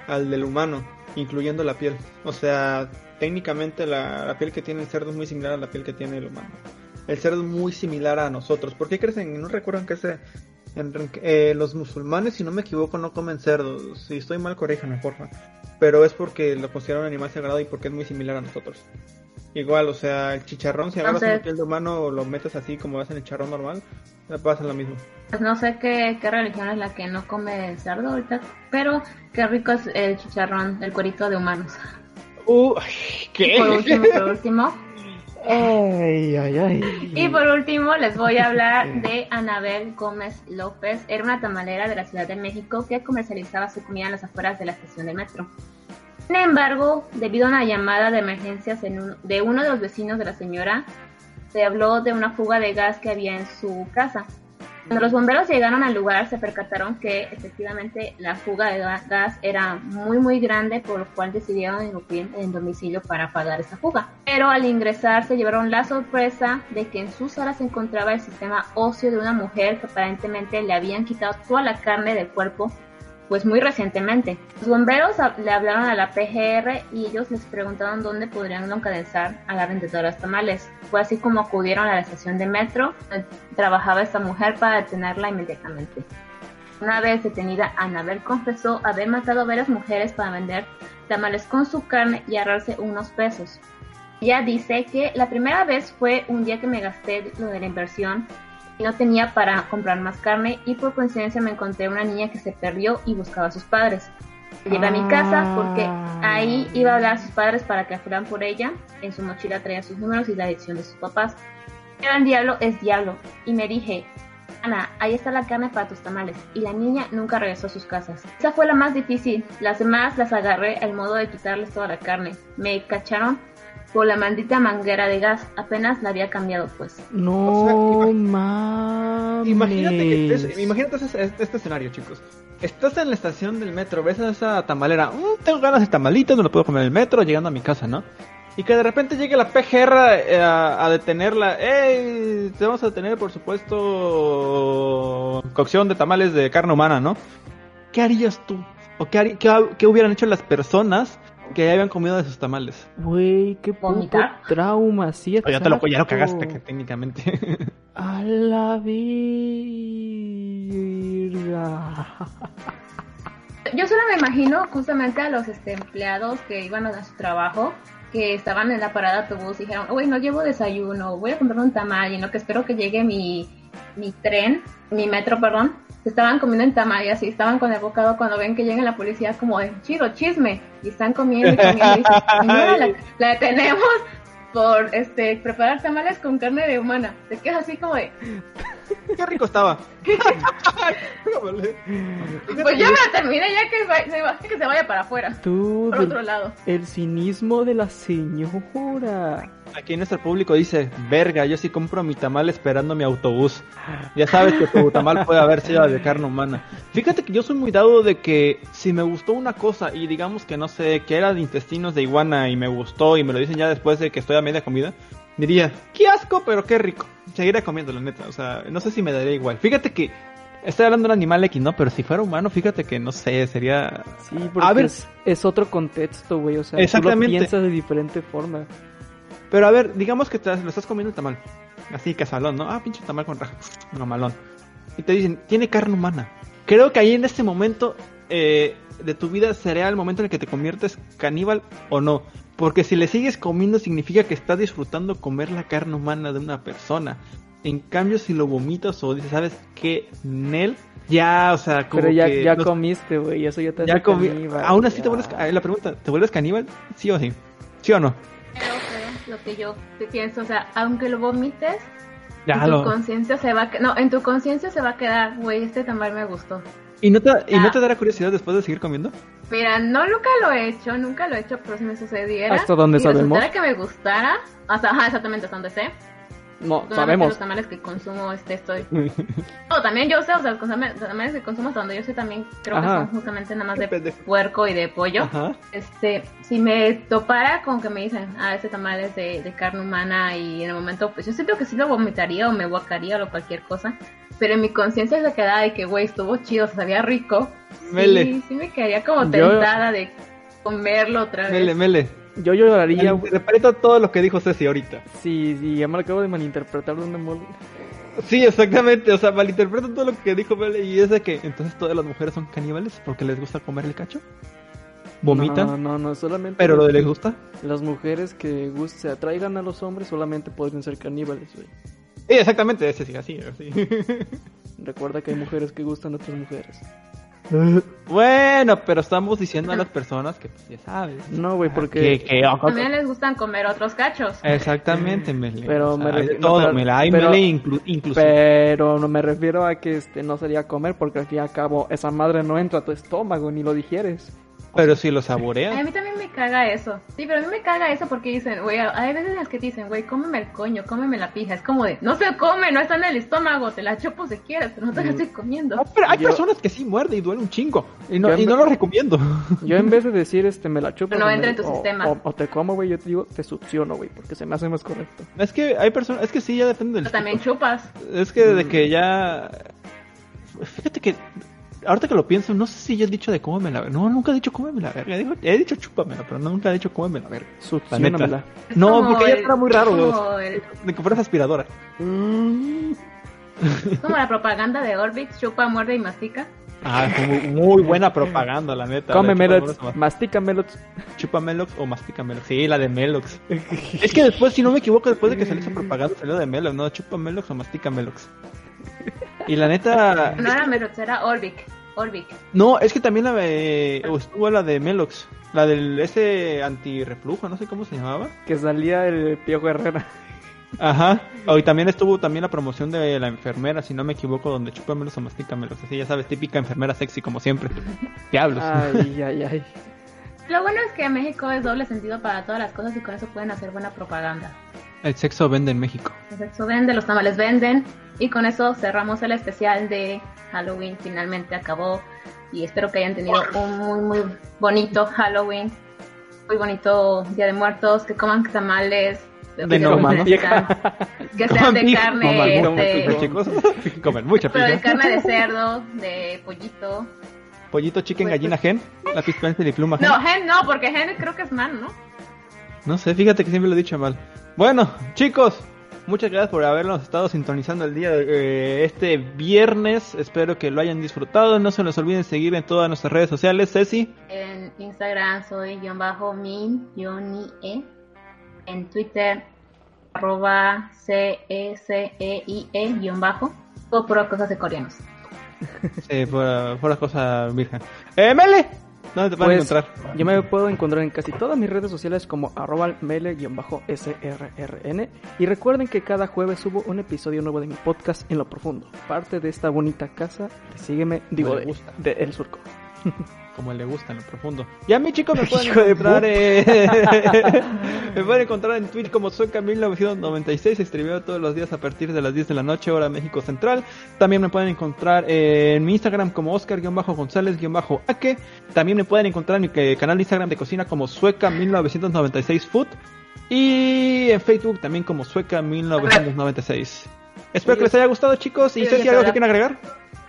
al del humano, incluyendo la piel. O sea, técnicamente la, la piel que tiene el cerdo es muy similar a la piel que tiene el humano. El cerdo es muy similar a nosotros. ¿Por qué crecen? ¿No recuerdan que ese, en- eh, los musulmanes, si no me equivoco, no comen cerdo? Si estoy mal, corríjanme, porfa. Pero es porque lo consideran un animal sagrado y porque es muy similar a nosotros. Igual, o sea, el chicharrón, si agarras Entonces- una piel de humano o lo metes así como hacen el charrón normal, le pasa lo mismo. Pues no sé qué, qué religión es la que no come cerdo ahorita, pero qué rico es el chicharrón, el cuerito de humanos. Uh, Y por último, por último, Ay, ay, ay. Y por último, les voy a hablar de Anabel Gómez López. Era una tamalera de la Ciudad de México que comercializaba su comida en las afueras de la estación de metro. Sin embargo, debido a una llamada de emergencias en un- de uno de los vecinos de la señora, se habló de una fuga de gas que había en su casa. Cuando los bomberos llegaron al lugar, se percataron que efectivamente la fuga de ga- gas era muy muy grande, por lo cual decidieron irrumpir en domicilio para apagar esa fuga. Pero al ingresar se llevaron la sorpresa de que en su sala se encontraba el sistema óseo de una mujer que aparentemente le habían quitado toda la carne del cuerpo pues muy recientemente. Los bomberos le hablaron a la PGR y ellos les preguntaron dónde podrían localizar a la vendedora de tamales. Fue así como acudieron a la estación de metro, donde trabajaba esta mujer para detenerla inmediatamente. Una vez detenida, Anabel confesó haber matado a varias mujeres para vender tamales con su carne y ahorrarse unos pesos. Ella dice que la primera vez fue un día que me gasté lo de la inversión no tenía para comprar más carne y por coincidencia me encontré una niña que se perdió y buscaba a sus padres. La llevé a mi casa porque ahí iba a hablar a sus padres para que fueran por ella. En su mochila traía sus números y la dirección de sus papás. Pero el diablo es diablo. Y me dije, Ana, ahí está la carne para tus tamales. Y la niña nunca regresó a sus casas. Esa fue la más difícil. Las demás las agarré al modo de quitarles toda la carne. Me cacharon por la maldita manguera de gas. Apenas la había cambiado pues. No O sea, mames. Imagínate, que estés- imagínate este, este- escenario, chicos. Estás en la estación del metro, ves a esa tamalera. "Mm, tengo ganas de tamalito, no lo puedo comer en el metro, llegando a mi casa, ¿no? Y que de repente llegue la PGR eh, a, a detenerla. ¡Ey! Te vamos a detener, por supuesto, cocción de tamales de carne humana, ¿no? ¿Qué harías tú? ¿O qué, harí- qué, ha- qué hubieran hecho las personas que habían comido de sus tamales? Güey, qué puto trauma, sí, O ya te lo, ya lo exacto. cagaste, que técnicamente. A la virga. Yo solo me imagino justamente a los este, empleados que iban a su trabajo, que estaban en la parada de autobús y dijeron, güey, no llevo desayuno, voy a comprar un tamal y en lo que espero que llegue mi, mi tren, mi metro, perdón, se estaban comiendo en tamal y estaban con el bocado cuando ven que llega la policía como de, chido, chisme, y están comiendo y dicen, la detenemos por este preparar tamales con carne de humana. Te quedas así como de, Qué rico estaba. Pues ya me la terminé, ya que, se, va- que se vaya para afuera, Tú, por otro lado. el cinismo de la señora. Aquí nuestro público dice, verga, yo sí compro mi tamal esperando mi autobús. Ya sabes que tu tamal puede haber sido de carne humana. Fíjate que yo soy muy dado de que si me gustó una cosa y digamos que no sé, que era de intestinos de iguana y me gustó y me lo dicen ya después de que estoy a media comida, diría, qué asco, pero qué rico. Seguiré comiendo, la neta. O sea, no sé si me daría igual. Fíjate que estoy hablando de un animal X, ¿no? Pero si fuera humano, fíjate que no sé, sería... Sí, porque A ver. es, es otro contexto, güey. O sea, tú Exactamente. lo piensas de diferente forma. Pero a ver, digamos que te, lo estás comiendo el tamal. Así, casalón, ¿no? Ah, pinche tamal con raja. Mamalón. Y te dicen, tiene carne humana. Creo que ahí en este momento eh, de tu vida será el momento en el que te conviertes caníbal o no. Porque si le sigues comiendo significa que estás disfrutando comer la carne humana de una persona. En cambio, si lo vomitas o dices, ¿sabes qué? Nel, ya, o sea, como Pero ya, que comiste, güey. Eso ya te ya hace caníbal, Aún así ya. te vuelves... La pregunta, ¿te vuelves caníbal? ¿Sí o sí? ¿Sí o no? Pero, pero, lo que yo pienso, o sea, aunque lo vomites, Ya en tu conciencia se va a que- no, en tu conciencia se va a quedar, güey, este tamal me gustó. ¿Y no, te, ¿Y no Ah. te dará curiosidad después de seguir comiendo? Mira, no nunca lo he hecho, nunca lo he hecho, pero si me sucediera. ¿Hasta dónde y sabemos? que me gustara, hasta, ajá, exactamente hasta donde sé. No, Solamente sabemos. los tamales que consumo, este, estoy... No, también yo sé, o sea, los tamales que consumo hasta donde yo sé también creo Ajá. que son justamente nada más de pendejo. puerco y de pollo. Ajá. Este, si me topara con que me dicen, ah, este tamal es de, de carne humana y en el momento, pues yo siento que sí lo vomitaría o me guacaría o cualquier cosa. Pero en mi conciencia se quedaba de que, güey, estuvo chido, sabía rico. Mele. Sí, sí me quedaría como Yo- tentada de comerlo otra vez. Mele, mele. Yo lloraría Interpreta todo lo que dijo Ceci ahorita. si, si ya me acabo de malinterpretar de una modo. Sí, exactamente. O sea, malinterpreta todo lo que dijo Mele y es de que entonces todas las mujeres son caníbales porque les gusta comer el cacho. Vomitan. No, no, no, solamente. Pero lo de les gusta. Las mujeres que se atraigan a los hombres solamente podrían ser caníbales, güey. Sí, exactamente, ese sí, así, así. Recuerda que hay mujeres que gustan a otras mujeres. Bueno, pero estamos diciendo a las personas que pues, ya sabes. No, güey, porque. Que, que- También les gustan comer otros cachos. Exactamente, Mele. Pero O sea, me de refiero- todo, pero-. Hay pero- Mele inclu- inclusive. Pero no me refiero a que este no sería comer, porque al fin y al cabo esa madre no entra a tu estómago ni lo digieres. Pero si lo A saboreas. mí también me caga eso. Sí, pero a mí me caga eso porque dicen, güey, hay veces en las que te dicen, güey, cómeme el coño, cómeme la pija. Es como de, no se come, no está en el estómago, te la chupo si quieres, pero no te la estoy comiendo. No, pero hay Yo- personas que sí muerde y duele un chingo. Y no, y no lo recomiendo. Yo en vez de decir este me la chupo No o entra me- en tu o- sistema. O, o te como, güey, yo te digo te succiono, güey, porque se me hace más correcto. Es que hay personas, es que sí, ya depende del Pero también chupas. Es que de que ya. Fíjate que. Ahorita que lo pienso, no sé si yo he dicho de cómeme la verga. No, nunca he dicho cómeme la verga. He dicho chúpamela, pero no, nunca he dicho cómeme la verga. La neta. Succionamela. No, porque ya era muy raro, el- De que fueras aspiradora. es como la propaganda de Orbix, chupa, muerde y mastica. Ah, muy, muy buena propaganda, la neta. Come Melox, mastica Melox. Chupa Melox o mastica Melox. Sí, la de Melox. es que después, si no me equivoco, después de que salió esa propaganda, salió de Melox, ¿no? Chupa Melox o mastica Melox. Y la neta. No era Merox, era Orbic. Orbic. No, es que también la de, estuvo la de Melox. La del ese antirreflujo, no sé cómo se llamaba. Que salía el Piojo Herrera. Ajá. Oh, y también estuvo también la promoción de la enfermera, si no me equivoco, donde chupa Melox o mastica Melox. Así ya sabes, típica enfermera sexy como siempre. Diablos. Ay, ay, ay. Lo bueno es que México es doble sentido para todas las cosas y con eso pueden hacer buena propaganda. El sexo vende en México. El sexo vende, los tamales venden. Y con eso cerramos el especial de Halloween. Finalmente acabó. Y espero que hayan tenido un muy, muy bonito Halloween. Muy bonito Día de Muertos. Que coman tamales. De normal. Que sean de carne. muchos este, chicos. Comen mucha pero de carne de cerdo, de pollito. Pollito, chicken, Pues, gallina, gen. Lápiz, pencil y pluma, gen. No, gen no, porque gen creo que es man, ¿no? No sé, fíjate que siempre lo he dicho mal. Bueno, chicos, muchas gracias por habernos estado sintonizando el día de eh, este viernes. Espero que lo hayan disfrutado. No se nos olviden seguir en todas nuestras redes sociales. Ceci, En Instagram soy guion bajo min e. En Twitter arroba c e c e i e guion bajo. Todo cosas de coreanos. por, por las cosas virgen. Eh, Mele, ¿dónde te pueden Pues encontrar? yo me puedo encontrar en casi todas mis redes sociales como arroba mele-srrn y recuerden que cada jueves subo un episodio nuevo de mi podcast en lo profundo, parte de esta bonita casa Sígueme, digo, de El Surco. Como le gusta en lo profundo. Y a mí, chicos, me pueden encontrar. eh, me pueden encontrar en Twitch como Sueca1996. Streameo todos los días a partir de las 10 de la noche, hora México Central. También me pueden encontrar en mi Instagram como Oscar-González-Ake. También me pueden encontrar en mi eh, canal de Instagram de cocina como Sueca1996food. Y en Facebook también como Sueca1996. Espero que les haya gustado, chicos. ¿Y Ceci, ya algo que quieran agregar?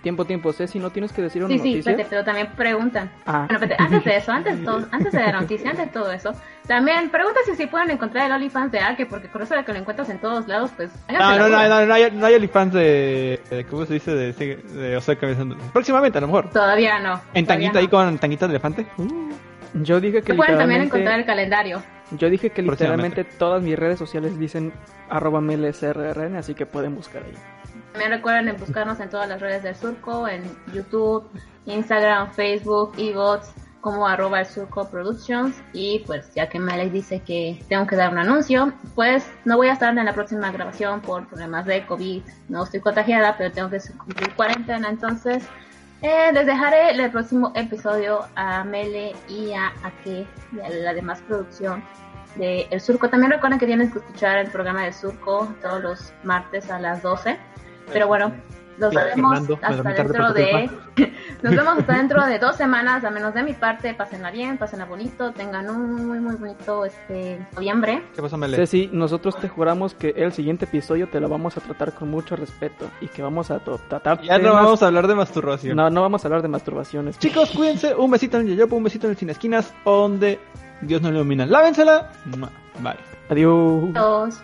Tiempo, tiempo, Ceci, ¿no tienes que decir una Sí, sí, pero también preguntan. Ah. Bueno, antes de eso, antes de, todo, antes de la noticia, antes de todo eso, también preguntan si sí pueden encontrar el OnlyFans de Ake, porque con eso de que lo encuentras en todos lados, pues... No, no, no, no, no, hay, no hay OnlyFans de, de- ¿Cómo se dice? De, de Osaka. Próximamente, a lo mejor. Todavía no. En todavía tanguita no. ahí con tanguita de elefante. Yo dije que pueden también literalmente... encontrar el calendario. Yo dije que literalmente todas mis redes sociales dicen arroba mlsrrn, así que pueden buscar ahí. También recuerden en buscarnos en todas las redes del Surco, en YouTube, Instagram, Facebook, Evox, como arroba el Surco Productions. Y pues ya que Meley dice que tengo que dar un anuncio, pues no voy a estar en la próxima grabación por problemas de COVID. No estoy contagiada, pero tengo que cumplir cuarentena. Entonces eh, les dejaré el próximo episodio a Mele y a Ake y a la demás producción de El Surco. También recuerden que tienen que escuchar el programa del Surco todos los martes a las 12. Pero bueno, nos Claro, vemos Fernando, hasta dentro de nos vemos hasta dentro de dos semanas, a menos de mi parte, pásenla bien, pásenla bonito, tengan un muy muy bonito este noviembre. ¿Qué pasa, Mele? Ceci, nosotros te juramos que el siguiente episodio te lo vamos a tratar con mucho respeto y que vamos a tratar Ya no vamos a hablar de masturbación. no, no vamos a hablar de masturbaciones. Chicos, cuídense. Un besito en el Yoyopo, un besito en el Sin Esquinas, donde Dios nos ilumina. Lávensela. Bye. Adiós. Adiós.